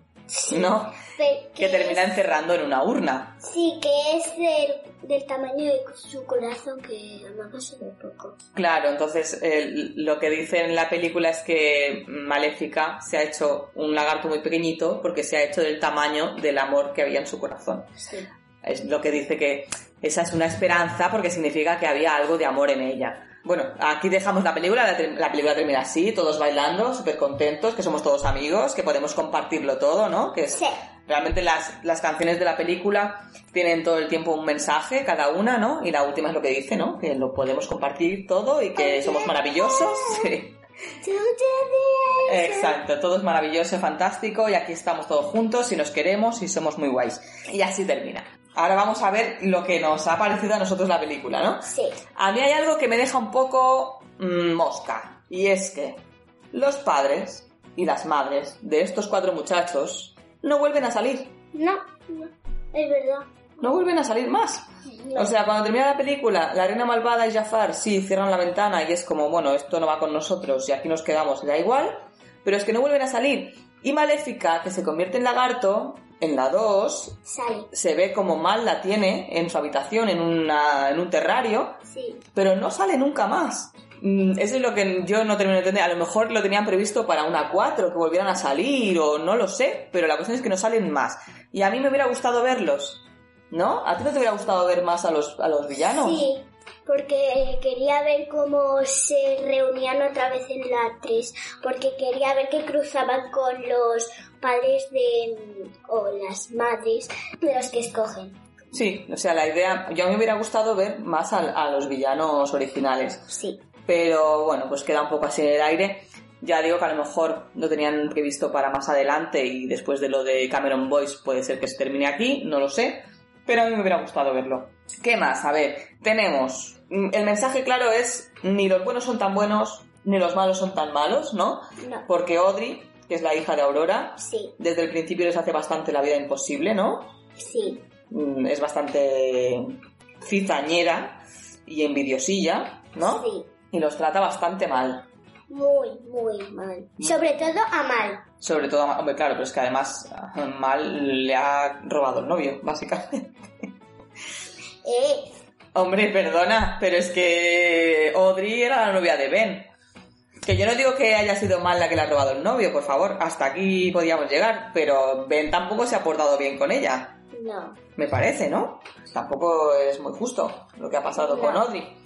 ¿no? Pe- Que es- termina encerrando en una urna. Sí, que es del, del tamaño de su corazón, que pasó de poco. Claro, entonces el- lo que dice en la película es que Maléfica se ha hecho un lagarto muy pequeñito porque se ha hecho del tamaño del amor que había en su corazón. Sí. Es lo que dice que esa es una esperanza porque significa que había algo de amor en ella. Bueno, aquí dejamos la película, la, película termina así, todos bailando, súper contentos, que somos todos amigos, que podemos compartirlo todo, ¿no? Que es, Sí. Realmente las, las canciones de la película tienen todo el tiempo un mensaje, cada una, ¿no? Y la última es lo que dice, ¿no? Que lo podemos compartir todo y que somos maravillosos. Sí. Exacto, todo es maravilloso, fantástico y aquí estamos todos juntos y nos queremos y somos muy guays. Y así termina. Ahora vamos a ver lo que nos ha parecido a nosotros la película, ¿no? Sí. A mí hay algo que me deja un poco mm, mosca y es que los padres y las madres de estos cuatro muchachos no vuelven a salir, No, no, es verdad. no vuelven a salir más. No. O sea, cuando termina la película, la reina malvada y Jafar sí cierran la ventana y es como, bueno, esto no va con nosotros y aquí nos quedamos da igual. pero es que no vuelven a salir. Y Maléfica, que se convierte en lagarto, en la 2, Sale. se ve como Mal la tiene en su habitación, en, una, en un terrario, Sí. pero no sale nunca más. Mm, Eso es lo que yo no termino de entender. A lo mejor lo tenían previsto para una 4, que volvieran a salir, o no lo sé, pero la cuestión es que no salen más. Y a mí me hubiera gustado verlos, ¿no? ¿A ti no te hubiera gustado ver más a los, a los villanos? Sí, porque quería ver cómo se reunían otra vez en la 3, porque quería ver que cruzaban con los padres de o las madres de los que escogen. Sí, o sea, la idea, yo a mí me hubiera gustado ver más a, a los villanos originales, Sí. pero bueno, pues queda un poco así en el aire. Ya digo que a lo mejor lo tenían previsto para más adelante y después de lo de Cameron Boyce puede ser que se termine aquí, no lo sé, pero a mí me hubiera gustado verlo. ¿Qué más? A ver, tenemos, mm, el mensaje claro es, ni los buenos son tan buenos, ni los malos son tan malos, ¿no? No. Porque Audrey, que es la hija de Aurora, Sí, desde el principio les hace bastante la vida imposible, ¿no? sí, Mm, es bastante cizañera y envidiosilla, ¿no? sí. Y los trata bastante mal. Muy, muy mal. Sobre todo a mal. Sobre todo, a Ma- hombre, claro, pero es que además a Mal le ha robado el novio, básicamente. Eh, Hombre, perdona, pero es que Audrey era la novia de Ben. Que yo no digo que haya sido Mal la que le ha robado el novio, por favor, hasta aquí podíamos llegar, pero Ben tampoco se ha portado bien con ella. no. Me parece, ¿no? Tampoco es muy justo lo que ha pasado No. con Audrey.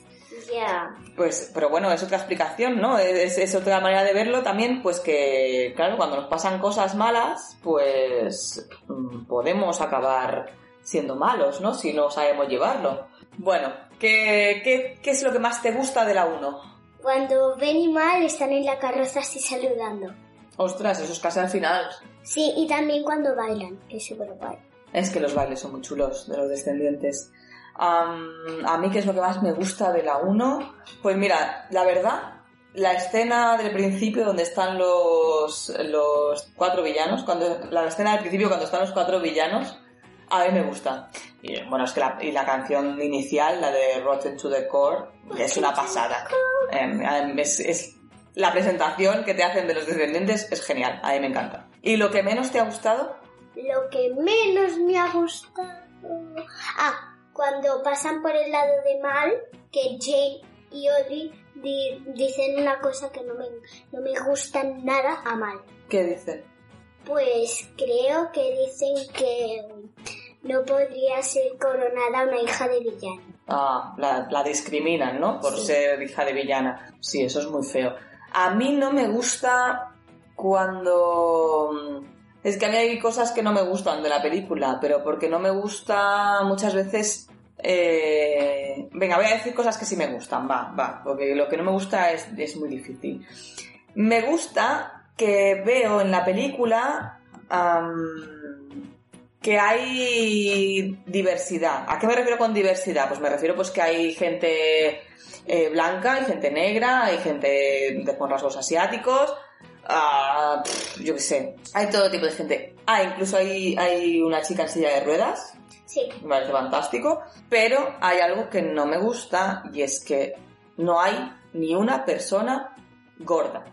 Ya. Pues, pero bueno, es otra explicación, ¿no? Es, es otra manera de verlo también, pues que, claro, cuando nos pasan cosas malas, pues mm, podemos acabar siendo malos, ¿no? Si no sabemos llevarlo. Bueno, ¿qué, qué, qué es lo que más te gusta de la 1? Cuando Ben y Mal están en la carroza así saludando. Ostras, eso es casi al final. Sí, y también cuando bailan, que es súper guay. Es que los bailes son muy chulos de los descendientes. A mí, ¿qué es lo que más me gusta de la 1? Pues mira, la verdad, la escena del principio donde están los, los cuatro villanos, cuando, la escena del principio cuando están los cuatro villanos, a mí me gusta. Y bueno, es que la, y la canción inicial, la de Rotten to the Core, es una pasada. Em, es, es- la presentación que te hacen de los descendientes es genial, a mí me encanta. ¿Y lo que menos te ha gustado? Lo que menos me ha gustado. Ah, cuando pasan por el lado de Mal, que Jane y Audrey di- dicen una cosa que no me, no me gusta nada a Mal. ¿Qué dicen? Pues creo que dicen que no podría ser coronada una hija de villano. Ah, la, la discriminan, ¿no? Por Sí. ser hija de villana. Sí, eso es muy feo. A mí no me gusta cuando... Es que a mí hay cosas que no me gustan de la película, pero porque no me gusta muchas veces... eh, Venga, voy a decir cosas que sí me gustan, va, va, porque lo que no me gusta es, es muy difícil. Me gusta que veo en la película que hay diversidad. ¿A qué me refiero con diversidad? Pues me refiero pues que hay gente eh, blanca, hay gente negra, hay gente de, con rasgos asiáticos, ah, pff, yo qué sé, hay todo tipo de gente. Ah, incluso hay, hay una chica en silla de ruedas, Sí, me parece fantástico, pero hay algo que no me gusta y es que no hay ni una persona gorda.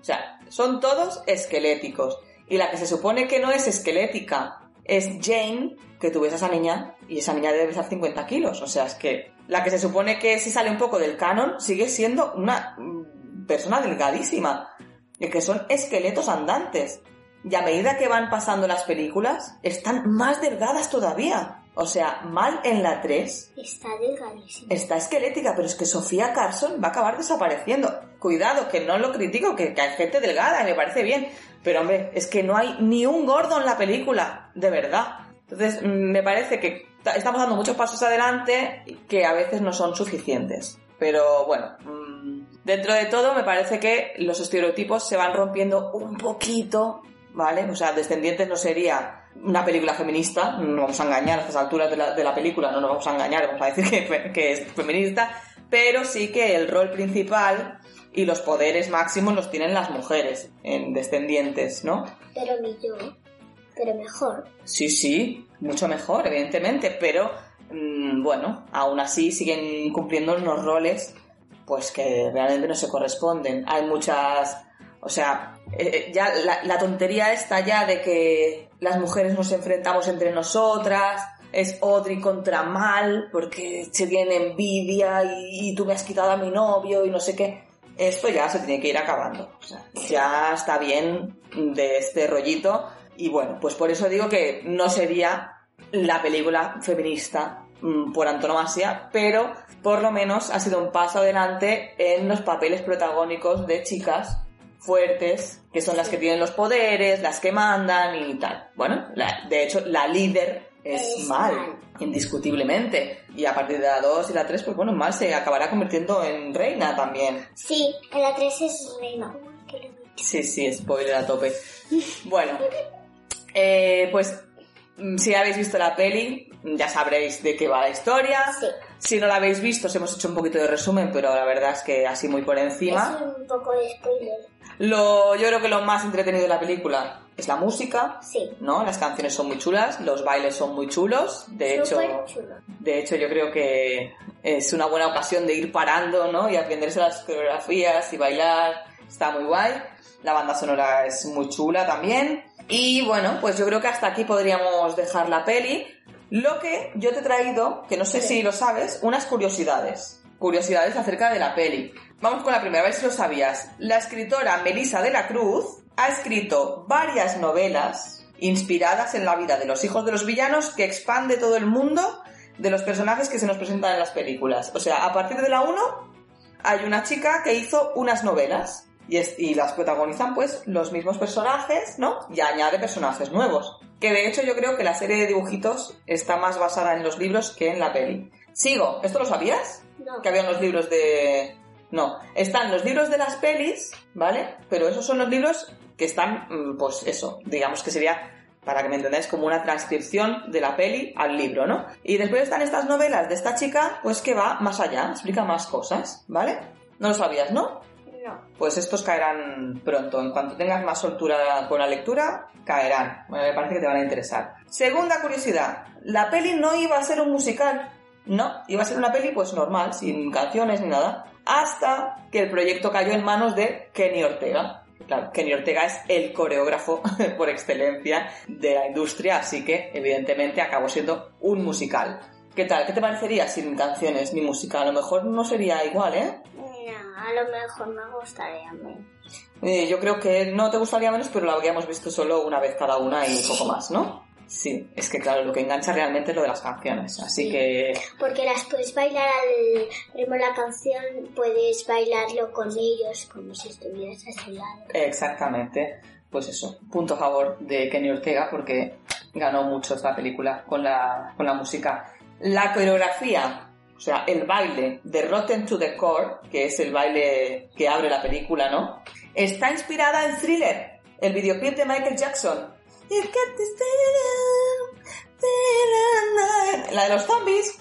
O sea, son todos esqueléticos. Y la que se supone que no es esquelética es Jane, que a esa niña y esa niña debe pesar 50 kilos. O sea, es que la que se supone que si sale un poco del canon sigue siendo una mm, persona delgadísima. Y que son esqueletos andantes. Y a medida que van pasando las películas, están más delgadas todavía. O sea, mal en la 3 está delgadísimo. está esquelética, pero es que Sofía Carson va a acabar desapareciendo. Cuidado, que no lo critico, que, que hay gente delgada, me parece bien. Pero hombre, es que no hay ni un gordo en la película, de verdad. Entonces, me parece que ta- estamos dando muchos pasos adelante que a veces no son suficientes. Pero bueno, mm, dentro de todo me parece que los estereotipos se van rompiendo un poquito, ¿vale? O sea, Descendientes no sería una película feminista, no vamos a engañar a estas alturas de la, de la película, no nos vamos a engañar, vamos a decir que, que es feminista, pero sí que el rol principal y los poderes máximos los tienen las mujeres en Descendientes, ¿no? Pero ni yo. Pero mejor. Sí, sí, mucho mejor, evidentemente, pero mm, bueno, aún así siguen cumpliendo unos roles pues que realmente no se corresponden. Hay muchas, o sea, eh, ya la, la tontería está ya de que las mujeres nos enfrentamos entre nosotras, es Audrey contra Mal, porque se tiene envidia y, y tú me has quitado a mi novio y no sé qué. Esto ya se tiene que ir acabando. O sea, ya está bien de este rollito. Y bueno, pues por eso digo que no sería la película feminista mm, por antonomasia, pero por lo menos ha sido un paso adelante en los papeles protagónicos de chicas fuertes, que son las que tienen los poderes, las que mandan y tal. Bueno, la- de hecho, la líder es, Es Mal, Mal. indiscutiblemente. Y a partir de la 2 y la 3, pues bueno, Mal se acabará convirtiendo en reina también. Sí, en la 3 es reina. Sí, sí, spoiler a tope. Bueno, eh, pues mm, si habéis visto la peli, ya sabréis de qué va la historia. Sí. Si no la habéis visto, os hemos hecho un poquito de resumen, pero la verdad es que así muy por encima. Es un poco de spoiler. Lo, yo creo que lo más entretenido de la película es la música, Sí. ¿no? Las canciones son muy chulas, los bailes son muy chulos. De hecho, Súper chulo. de hecho, yo creo que es una buena ocasión de ir parando, ¿no? Y aprenderse las coreografías y bailar. Está muy guay. La banda sonora es muy chula también. Y bueno, pues yo creo que hasta aquí podríamos dejar la peli. Lo que yo te he traído, que no sé si lo sabes, unas curiosidades. Curiosidades acerca de la peli. Vamos con la primera, a ver si lo sabías. La escritora Melissa de la Cruz ha escrito varias novelas inspiradas en la vida de los hijos de los villanos que expande todo el mundo de los personajes que se nos presentan en las películas. O sea, a partir de la 1 hay una chica que hizo unas novelas y, es- y las protagonizan pues los mismos personajes, ¿no? Y añade personajes nuevos. Que de hecho yo creo que la serie de dibujitos está más basada en los libros que en la peli. Sigo, ¿esto lo sabías? No. Que había unos libros de... No, están los libros de las pelis, ¿vale? Pero esos son los libros que están, mm, pues eso, digamos que sería para que me entendáis, como una transcripción de la peli al libro, ¿no? Y después están estas novelas de esta chica, pues que va más allá, explica más cosas, ¿vale? No lo sabías, ¿no? Pues estos caerán pronto. En cuanto tengas más soltura con la lectura, caerán. Bueno, me parece que te van a interesar. Segunda curiosidad. La peli no iba a ser un musical. No, iba a ser una peli pues normal, sin canciones ni nada. Hasta que el proyecto cayó en manos de Kenny Ortega. Claro, Kenny Ortega es el coreógrafo por excelencia de la industria, así que evidentemente acabó siendo un musical. ¿Qué tal? ¿Qué te parecería sin canciones ni música? A lo mejor no sería igual, ¿eh? A lo mejor me gustaría menos. Eh, yo creo que no te gustaría menos, pero lo habríamos visto solo una vez cada una y poco más, ¿no? Sí, es que claro, lo que engancha realmente es lo de las canciones, así Sí. que Porque las puedes bailar al ritmo de la canción, puedes bailarlo con ellos como si estuvieras a su lado. exactamente, pues eso, punto a favor de Kenny Ortega porque ganó mucho esta película con la, con la música. La coreografía, o sea, el baile de Rotten to the Core, que es el baile que abre la película, ¿no? Está inspirada en Thriller, el videoclip de Michael Jackson. La de los zombies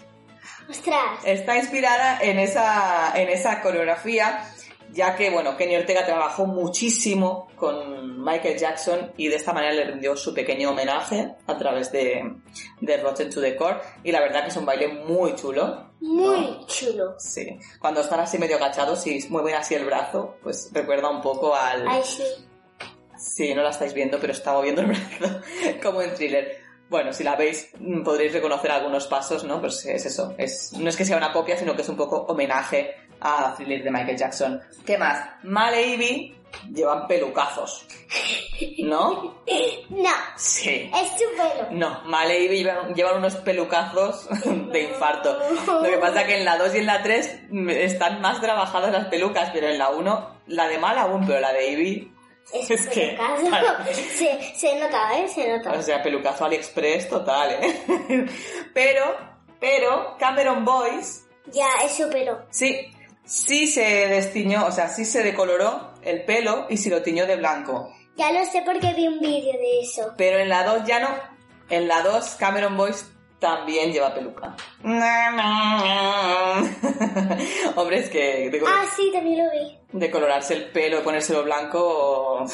¡Ostras! está inspirada en esa, en esa coreografía, ya que, bueno, Kenny Ortega trabajó muchísimo con Michael Jackson y de esta manera le rindió su pequeño homenaje a través de, de Rotten to the Core. Y la verdad que es un baile muy chulo. Muy chulo. Sí. Cuando están así medio agachados y mueven así el brazo, pues recuerda un poco al... Ay, sí. Sí, no la estáis viendo, pero está moviendo el brazo como en thriller. Bueno, si la veis mm, podréis reconocer algunos pasos, ¿no? Pues es eso. Es, no es que sea una copia, sino que es un poco homenaje a Thriller de Michael Jackson. ¿Qué más? Mal y Ivy llevan pelucazos. ¿No? No, Sí. es tu pelo. No, Mal y llevan, llevan unos pelucazos de infarto. Lo que pasa que en la 2 y en la 3 mm, están más trabajadas las pelucas, pero en la 1, la de Mal aún, pero la de Ivy Es, Es que, pelucazo. claro. Se, se nota, ¿eh? Se nota. O sea, pelucazo AliExpress total, ¿eh? pero, pero, Cameron Boyce, Ya, es su pelo. sí, sí se destiñó, o sea, sí se decoloró el pelo y se lo tiñó de blanco. Ya lo sé porque vi un vídeo de eso. Pero en la 2 ya no. En la 2, Cameron Boyce también lleva peluca. Hombre, es que de, Ah, sí, también lo vi. de colorarse el pelo y ponérselo blanco...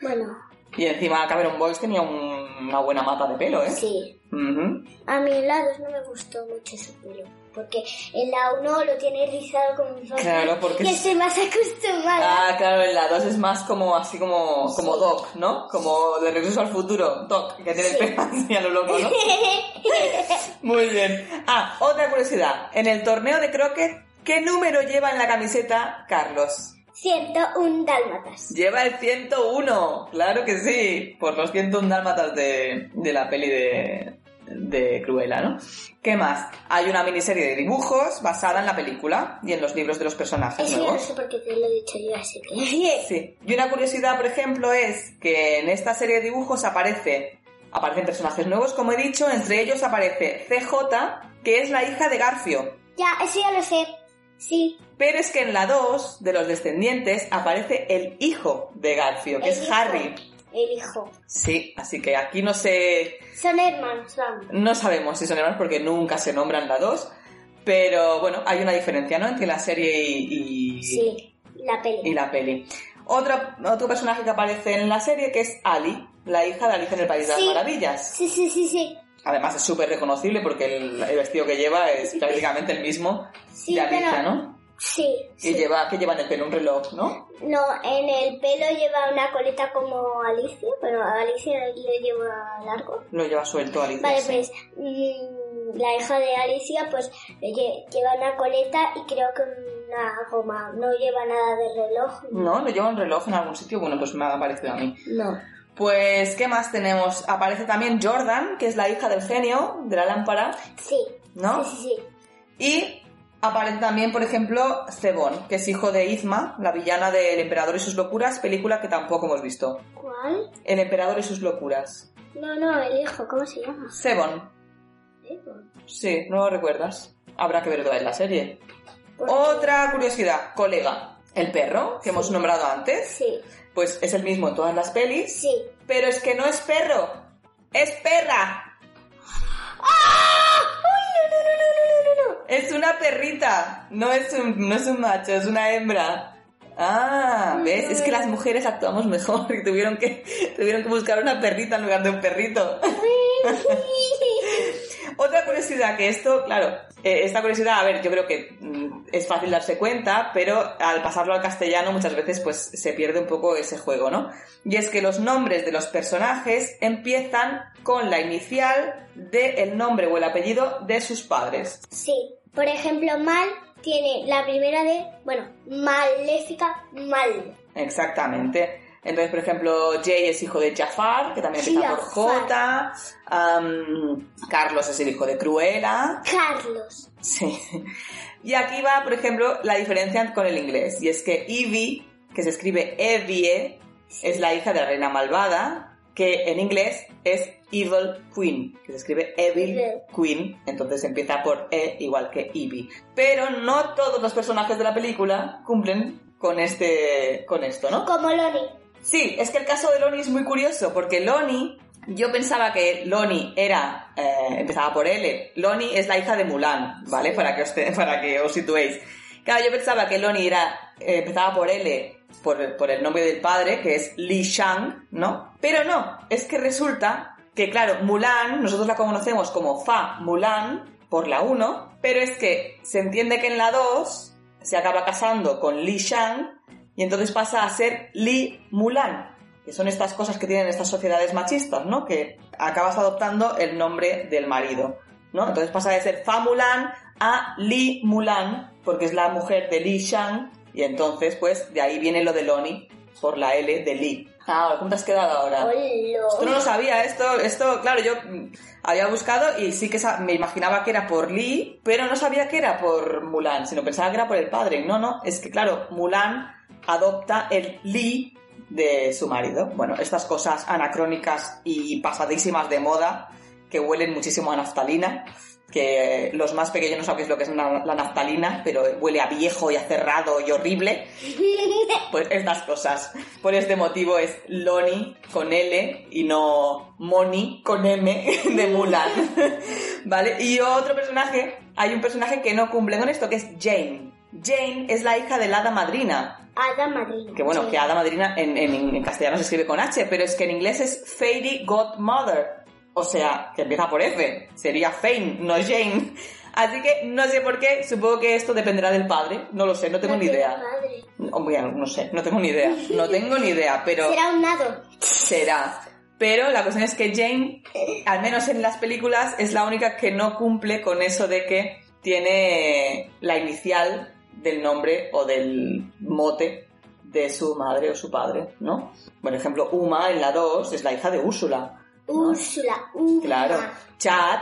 Bueno, Y encima Cameron Boyce tenía un- una buena mata de pelo, ¿eh? sí. Ujú. A mí en la dos no me gustó mucho su pelo. Porque en la 1 lo tiene rizado como mi papá. Claro, porque es- estoy más acostumbrada. Ah, claro, en la 2 es más como así como, como Doc, ¿no? Como de regreso al futuro, Doc, que tiene el Sí. pelo así a lo loco, ¿no? Muy bien. Ah, otra curiosidad. En el torneo de croquet, ¿qué número lleva en la camiseta Carlos? 101 dálmatas. Lleva el 101, claro que sí, por los 101 dálmatas de, de la peli de, de Cruella, ¿no? ¿Qué más? Hay una miniserie de dibujos basada en la película y en los libros de los personajes Eso yo no nuevos. sé por qué te lo he dicho yo, así que... Sí. Y una curiosidad, por ejemplo, es que en esta serie de dibujos aparece, aparecen personajes nuevos, como he dicho, entre ellos aparece CJ, que es la hija de Garfio. Ya, eso ya lo sé. Sí. Pero es que en la 2 de los descendientes aparece el hijo de Garfio, que El es hijo. Harry. El hijo. Sí, así que aquí no sé, Son hermanos, vamos. no sabemos si son hermanos porque nunca se nombran la 2, pero bueno, hay una diferencia, ¿no? Entre la serie y, y- Sí, la y peli. la peli. Otro, otro personaje que aparece en la serie que es Ali, la hija de Alicia en el País de Sí. las Maravillas. Sí, sí, sí, sí. Además es súper reconocible porque el, el vestido que lleva es prácticamente el mismo Sí, de Alicia, pero- ¿no? Sí, sí. lleva, que lleva en el pelo un reloj, ¿no? No, en el pelo lleva una coleta como Alicia, pero a Alicia lo lleva largo. Lo lleva suelto Alicia. Vale, sí. pues mm, la hija de Alicia pues lle- lleva una coleta y creo que una goma. No lleva nada de reloj. No, lo lleva un reloj en algún sitio, bueno, pues me ha parecido a mí. No. Pues, ¿qué más tenemos? Aparece también Jordan, que es la hija del genio de la lámpara, Sí. ¿no? Sí, sí, sí. Y aparece también, por ejemplo, Cebón, que es hijo de Izma, la villana del Emperador y sus locuras, película que tampoco hemos visto. ¿Cuál? El Emperador y sus locuras. No, no, el hijo, ¿cómo se llama? Cebón. Sí, ¿no lo recuerdas? Habrá que ver toda la serie. Porque- Otra curiosidad, colega. El perro, que hemos nombrado antes, Sí, pues es el mismo en todas las pelis, sí. pero es que no es perro, es perra. Es una perrita, no es un, no es un macho, es una hembra. Ah, ¿ves? Es que las mujeres actuamos mejor y tuvieron que, tuvieron que buscar una perrita en lugar de un perrito. Otra curiosidad, que esto, claro, eh, esta curiosidad, a ver, yo creo que mm, es fácil darse cuenta, pero al pasarlo al castellano muchas veces pues se pierde un poco ese juego, ¿no? Y es que los nombres de los personajes empiezan con la inicial del nombre o el apellido de sus padres. Sí. Por ejemplo, Mal tiene la primera de, bueno, Maléfica, Mal. Exactamente. Entonces, por ejemplo, Jay es hijo de Jafar, que también empieza por J. Carlos es el hijo de Cruella. Carlos. Sí. Y aquí va, por ejemplo, la diferencia con el inglés. Y es que Evie, que se escribe Evie, es la hija de la reina malvada, que en inglés es Evil Queen, que se escribe Evil. Queen, entonces empieza por E igual que Evie. Pero no todos los personajes de la película cumplen con este con esto, ¿no? Como Loni. Sí, es que el caso de Loni es muy curioso, porque Loni, yo pensaba que Loni era, eh, empezaba por L. Loni es la hija de Mulan, ¿vale? Para que os, para que os situéis. Claro, yo pensaba que Loni era, eh, empezaba por L, por, por el nombre del padre, que es Li Shang, ¿no? Pero no, es que resulta que, claro, Mulan, nosotros la conocemos como Fa Mulan, por la 1, pero es que se entiende que en la 2 se acaba casando con Li Shang y entonces pasa a ser Li Mulan, que son estas cosas que tienen estas sociedades machistas, ¿no? Que acabas adoptando el nombre del marido, ¿no? Entonces pasa de ser Fa Mulan a Li Mulan, porque es la mujer de Li Shang, y entonces, pues, de ahí viene lo de Loni, por la L de Li. Ah, ¿cómo te has quedado ahora? Esto no lo sabía, esto, esto, claro, yo había buscado y sí que me imaginaba que era por Lee, pero no sabía que era por Mulan, sino pensaba que era por el padre. No, no, es que claro, Mulan adopta el Lee de su marido. Bueno, estas cosas anacrónicas y pasadísimas de moda que huelen muchísimo a naftalina, que los más pequeños no sabéis lo que es la, la naftalina, pero huele a viejo y a cerrado y horrible. Pues estas cosas. Por este motivo es Loni con L y no Moni con M de Mulan. ¿Vale? Y otro personaje, hay un personaje que no cumple con esto, que es Jane. Jane es la hija de la hada madrina. Hada Madrina. Que bueno, Sí. que hada madrina en, en- en castellano se escribe con H, pero es que en inglés es Fairy Godmother. O sea, que empieza por F. Sería Fane, no Jane. Así que no sé por qué, supongo que esto dependerá del padre. No lo sé, no tengo No ni idea. madre. Hombre, no sé, no tengo ni idea. No tengo ni idea, pero Será un nado. será. Pero la cuestión es que Jane, al menos en las películas, es la única que no cumple con eso de que tiene la inicial del nombre o del mote de su madre o su padre, ¿no? Por ejemplo, Uma en la 2 es la hija de Úrsula. Úrsula. Uma. Claro. Chad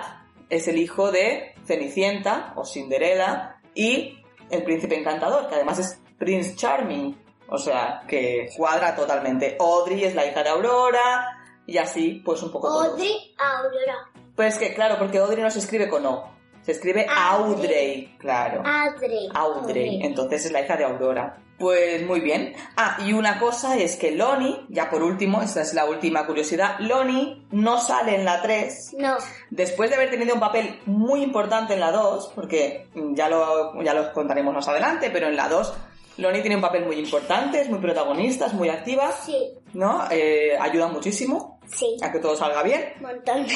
es el hijo de Cenicienta o Cinderella y el príncipe encantador, que además es Prince Charming. O sea, que cuadra totalmente. Audrey es la hija de Aurora y así, pues un poco. Audrey Aurora. Pues que, claro, porque Audrey no se escribe con O. Se escribe Audrey. Audrey, claro. Audrey. Audrey. Entonces es la hija de Aurora. Pues muy bien. Ah, y una cosa es que Lonnie, ya por último, esta es la última curiosidad, Lonnie no sale en la 3 No. Después de haber tenido un papel muy importante en la 2, porque ya lo, ya lo contaremos más adelante, pero en la 2 Lonnie tiene un papel muy importante, es muy protagonista, es muy activa, Sí. ¿no? Eh, ayuda muchísimo Sí. a que todo salga bien. Montón.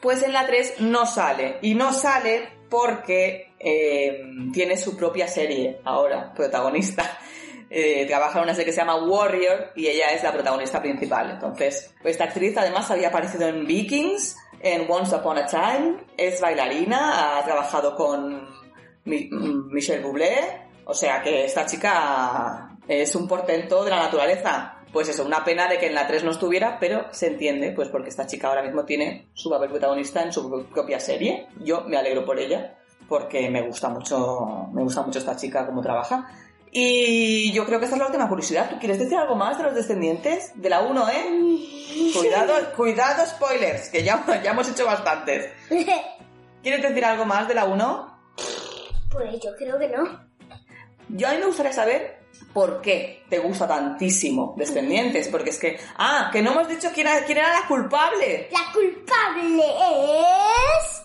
Pues en la 3 no sale. Y no sale porque eh, tiene su propia serie ahora, protagonista. Eh, trabaja en una serie que se llama Warrior y ella es la protagonista principal. Entonces, esta actriz además había aparecido en Vikings, en Once Upon a Time, es bailarina, ha trabajado con Mi- Michelle Bublé, o sea que esta chica es un portento de la naturaleza. Pues eso, una pena de que en la 3 no estuviera, pero se entiende, pues porque esta chica ahora mismo tiene su papel protagonista en su propia serie. Yo me alegro por ella, porque me gusta mucho, me gusta mucho esta chica cómo trabaja. Y yo creo que esta es la última curiosidad. ¿Tú quieres decir algo más de los descendientes? De la 1, ¿eh? Cuidado, cuidado spoilers, que ya, ya hemos hecho bastantes. ¿Quieres decir algo más de la 1? pues yo creo que no. Yo a mí me gustaría saber por qué te gusta tantísimo Descendientes, porque es que, ah, que no hemos dicho quién era, quién era la culpable. La culpable es...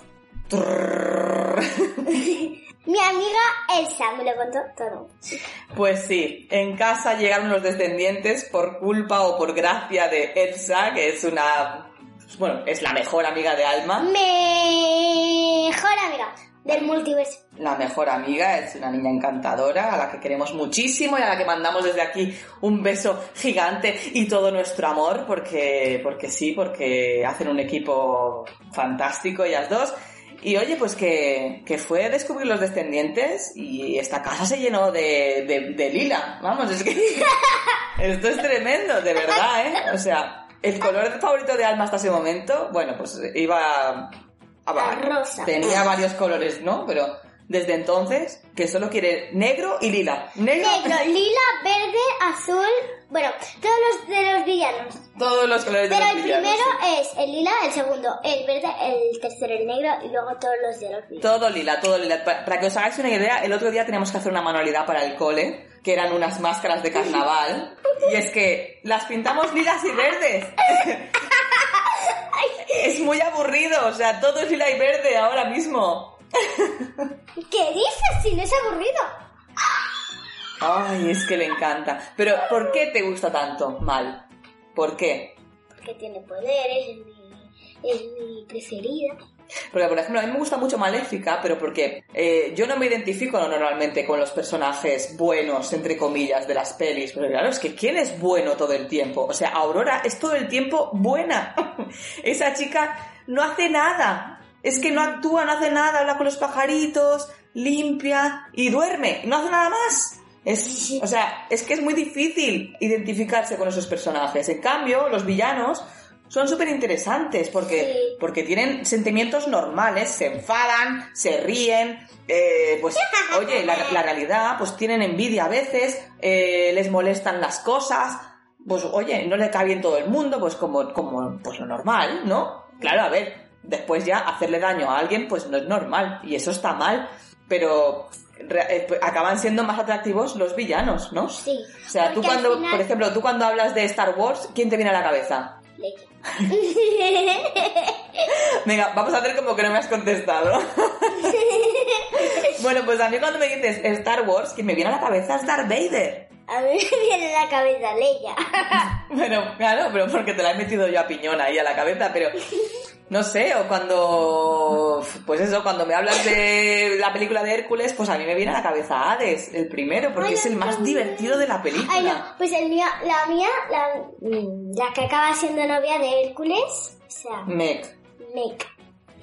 Mi amiga Elsa me lo contó todo. Pues sí, en casa llegaron los descendientes por culpa o por gracia de Elsa, que es una, bueno, es la mejor amiga de Alma. Mejor amiga del multiverso. La mejor amiga es una niña encantadora a la que queremos muchísimo y a la que mandamos desde aquí un beso gigante y todo nuestro amor porque, porque sí, porque hacen un equipo fantástico ellas dos. Y oye, pues que, que fue descubrir los descendientes y esta casa se llenó de, de, de lila. Vamos, es que esto es tremendo, de verdad, ¿eh? O sea, el color favorito de Alma hasta ese momento, bueno, pues iba a A rosa. Tenía varios colores, ¿no? Pero desde entonces, que solo quiere negro y lila. Negro, Negro, lila, verde, azul. Bueno, todos los de los villanos. todos los colores de Pero los el villanos. primero es el lila, el segundo el verde, el tercero el negro y luego todos los de los villanos. Todo lila, todo lila. Pa- Para que os hagáis una idea, el otro día teníamos que hacer una manualidad para el cole, que eran unas máscaras de carnaval. Y es que las pintamos lilas y verdes. Es muy aburrido, o sea, todo es lila y verde ahora mismo. ¿Qué dices si no es aburrido? Ay, es que le encanta. Pero, ¿por qué te gusta tanto? Mal. ¿Por qué? Porque tiene poderes, es mi, es mi preferida. Porque, por ejemplo, a mí me gusta mucho Maléfica, pero porque eh, yo no me identifico normalmente con los personajes buenos, entre comillas, de las pelis. Pero claro, es que ¿quién es bueno todo el tiempo? O sea, Aurora es todo el tiempo buena. Esa chica no hace nada. Es que no actúa, no hace nada, habla con los pajaritos, limpia y duerme. No hace nada más. Es, o sea, es que es muy difícil identificarse con esos personajes. En cambio, los villanos son súper interesantes porque, Sí. porque tienen sentimientos normales, se enfadan, se ríen, eh, pues oye, la, la realidad, pues tienen envidia a veces, eh, les molestan las cosas, pues oye, no le cae bien todo el mundo, pues como, como pues lo normal, ¿no? Claro, a ver, después ya hacerle daño a alguien, pues no es normal, y eso está mal, pero eh, acaban siendo más atractivos los villanos, ¿no? Sí. O sea, tú cuando, final- por ejemplo, tú cuando hablas de Star Wars, ¿quién te viene a la cabeza? Leia. Venga, vamos a hacer como que no me has contestado. bueno, pues a mí cuando me dices Star Wars, quien me viene a la cabeza es Darth Vader. A mí me viene a la cabeza Leia. Bueno, claro, pero porque te la he metido yo a piñón ahí a la cabeza, pero no sé, o cuando, pues eso, cuando me hablas de la película de Hércules, pues a mí me viene a la cabeza Hades, el primero, porque Ay, es el más divertido de la película. Ay, no, pues el mío, la mía, la, la que acaba siendo novia de Hércules, o sea, Meg. Meg,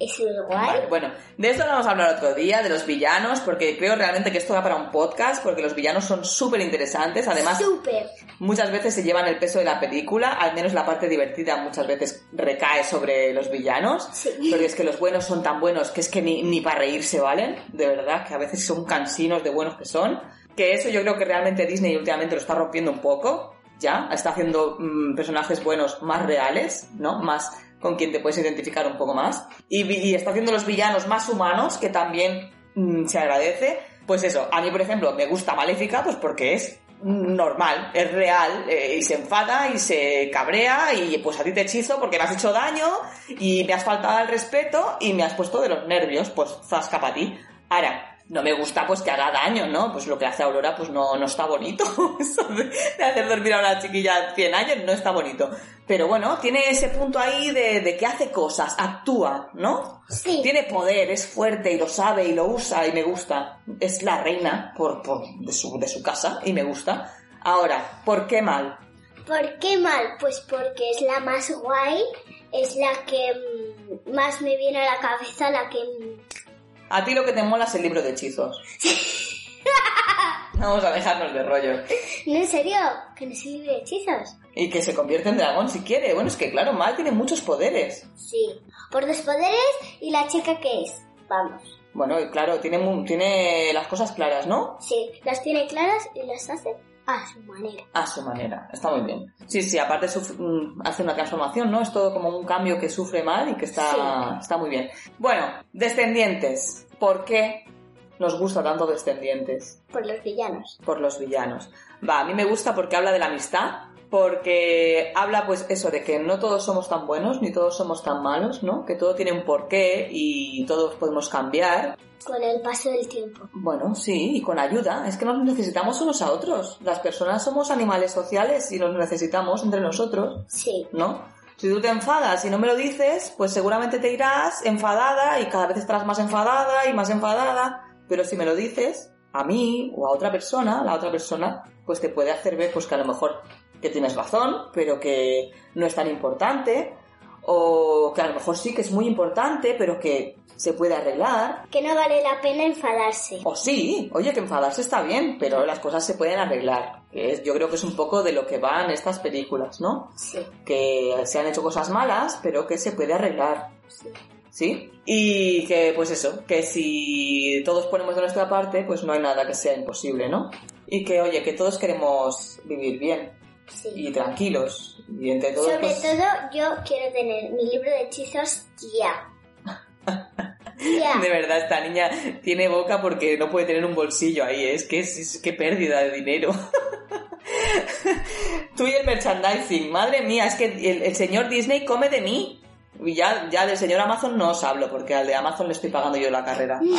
es el guay. Vale, bueno, de esto lo vamos a hablar otro día, de los villanos, porque creo realmente que esto va para un podcast, porque los villanos son súper interesantes. Además, Súper. muchas veces se llevan el peso de la película, al menos la parte divertida muchas veces recae sobre los villanos. Sí. Porque es que los buenos son tan buenos que es que ni, ni para reírse valen, de verdad, que a veces son cansinos de buenos que son. Que eso yo creo que realmente Disney últimamente lo está rompiendo un poco, ya, está haciendo mm, personajes buenos más reales, ¿no? Más con quien te puedes identificar un poco más. Y, está haciendo los villanos más humanos, que también mm, se agradece. Pues eso, a mí, por ejemplo, me gusta Maléfica, pues porque es normal, es real, eh, y se enfada y se cabrea y pues a ti te hechizo porque me has hecho daño y me has faltado al respeto y me has puesto de los nervios, pues zasca para ti. Ahora, no me gusta pues que haga daño, ¿no? Pues lo que hace Aurora pues no, no está bonito. Eso de, de hacer dormir a una chiquilla 100 años no está bonito. Pero bueno, tiene ese punto ahí de, de que hace cosas, actúa, ¿no? Sí. Tiene poder, es fuerte y lo sabe y lo usa y me gusta. Es la reina por, por, de, su, de su casa y me gusta. Ahora, ¿por qué mal? ¿Por qué mal? Pues porque es la más guay, es la que mm, más me viene a la cabeza, la que... A ti lo que te mola es el libro de hechizos. Vamos a dejarnos de rollo. ¿No, en serio? ¿Que no libre de hechizos? Y que se convierte en dragón si quiere. Bueno, es que claro, Mal tiene muchos poderes. Sí. Por dos poderes y la chica que es. Vamos. Bueno, y claro, tiene, tiene las cosas claras, ¿no? Sí, las tiene claras y las hace a su manera. A su manera. Está muy bien. Sí, sí, aparte suf- mm, hace una transformación, ¿no? Es todo como un cambio que sufre Mal y que está, Sí. está muy bien. Bueno, descendientes. ¿Por qué nos gusta tanto descendientes? Por los villanos. por los villanos. Va, a mí me gusta porque habla de la amistad, porque habla pues eso de que no todos somos tan buenos ni todos somos tan malos, ¿no? Que todo tiene un porqué y todos podemos cambiar. Con el paso del tiempo. Bueno, sí, y con ayuda. Es que nos necesitamos unos a otros. Las personas somos animales sociales y nos necesitamos entre nosotros, Sí. ¿no? Si tú te enfadas y no me lo dices, pues seguramente te irás enfadada y cada vez estarás más enfadada y más enfadada. Pero si me lo dices, a mí o a otra persona, la otra persona, pues te puede hacer ver pues que a lo mejor que tienes razón, pero que no es tan importante, o que a lo mejor sí que es muy importante, pero que se puede arreglar, Que no vale la pena enfadarse. o sí, oye, que enfadarse está bien, pero las cosas se pueden arreglar. Es, yo creo que es un poco de lo que van estas películas, ¿no? Sí. Que se han hecho cosas malas, pero que se puede arreglar. Sí. ¿Sí? Y que, pues eso, que si todos ponemos de nuestra parte, pues no hay nada que sea imposible, ¿no? Y que, oye, que todos queremos vivir bien Sí. y tranquilos. Y entre todos, Sobre pues, todo, yo quiero tener mi libro de hechizos ya. ya. De verdad, esta niña tiene boca porque no puede tener un bolsillo ahí. Es que es, es que pérdida de dinero. Tú y el merchandising, madre mía, es que el, el señor Disney come de mí. Y ya, ya del señor Amazon no os hablo, porque al de Amazon le estoy pagando yo la carrera.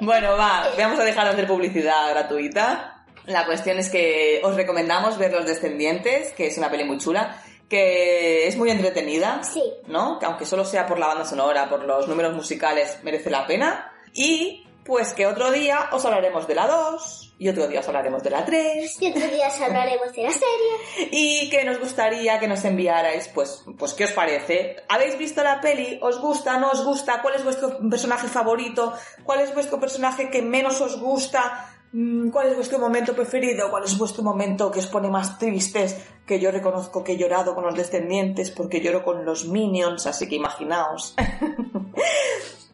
Bueno, va, vamos a dejar de hacer publicidad gratuita. La cuestión es que os recomendamos ver Los Descendientes, que es una peli muy chula, que es muy entretenida, Sí. ¿no? Que aunque solo sea por la banda sonora, por los números musicales, merece la pena. Y pues que otro día os hablaremos de la 2, y otro día os hablaremos de la 3, Y otro día hablaremos de la serie. y que nos gustaría que nos enviarais, pues, pues, ¿qué os parece? ¿Habéis visto la peli? ¿Os gusta? ¿No os gusta? ¿Cuál es vuestro personaje favorito? ¿Cuál es vuestro personaje que menos os gusta? Mm, ¿Cuál es vuestro momento preferido? ¿Cuál es vuestro momento que os pone más tristes? Que yo reconozco que he llorado con los descendientes porque lloro con los minions, así que imaginaos.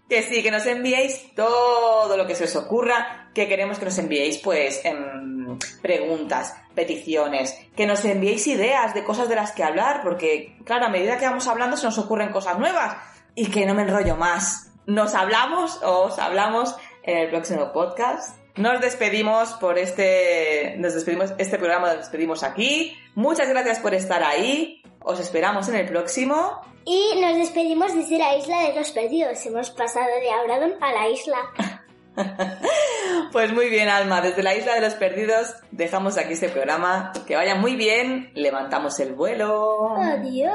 Que sí, que nos enviéis todo lo que se os ocurra, que queremos que nos enviéis pues em, preguntas, peticiones, que nos enviéis ideas de cosas de las que hablar, porque claro, a medida que vamos hablando se nos ocurren cosas nuevas y que no me enrollo más. Nos hablamos os hablamos en el próximo podcast. Nos despedimos por este, nos despedimos, este programa lo despedimos aquí. Muchas gracias por estar ahí. Os esperamos en el próximo. Y nos despedimos desde la isla de los perdidos. Hemos pasado de Abradon a la isla. Pues muy bien, Alma. Desde la isla de los perdidos dejamos aquí este programa. Que vaya muy bien. Levantamos el vuelo. Adiós.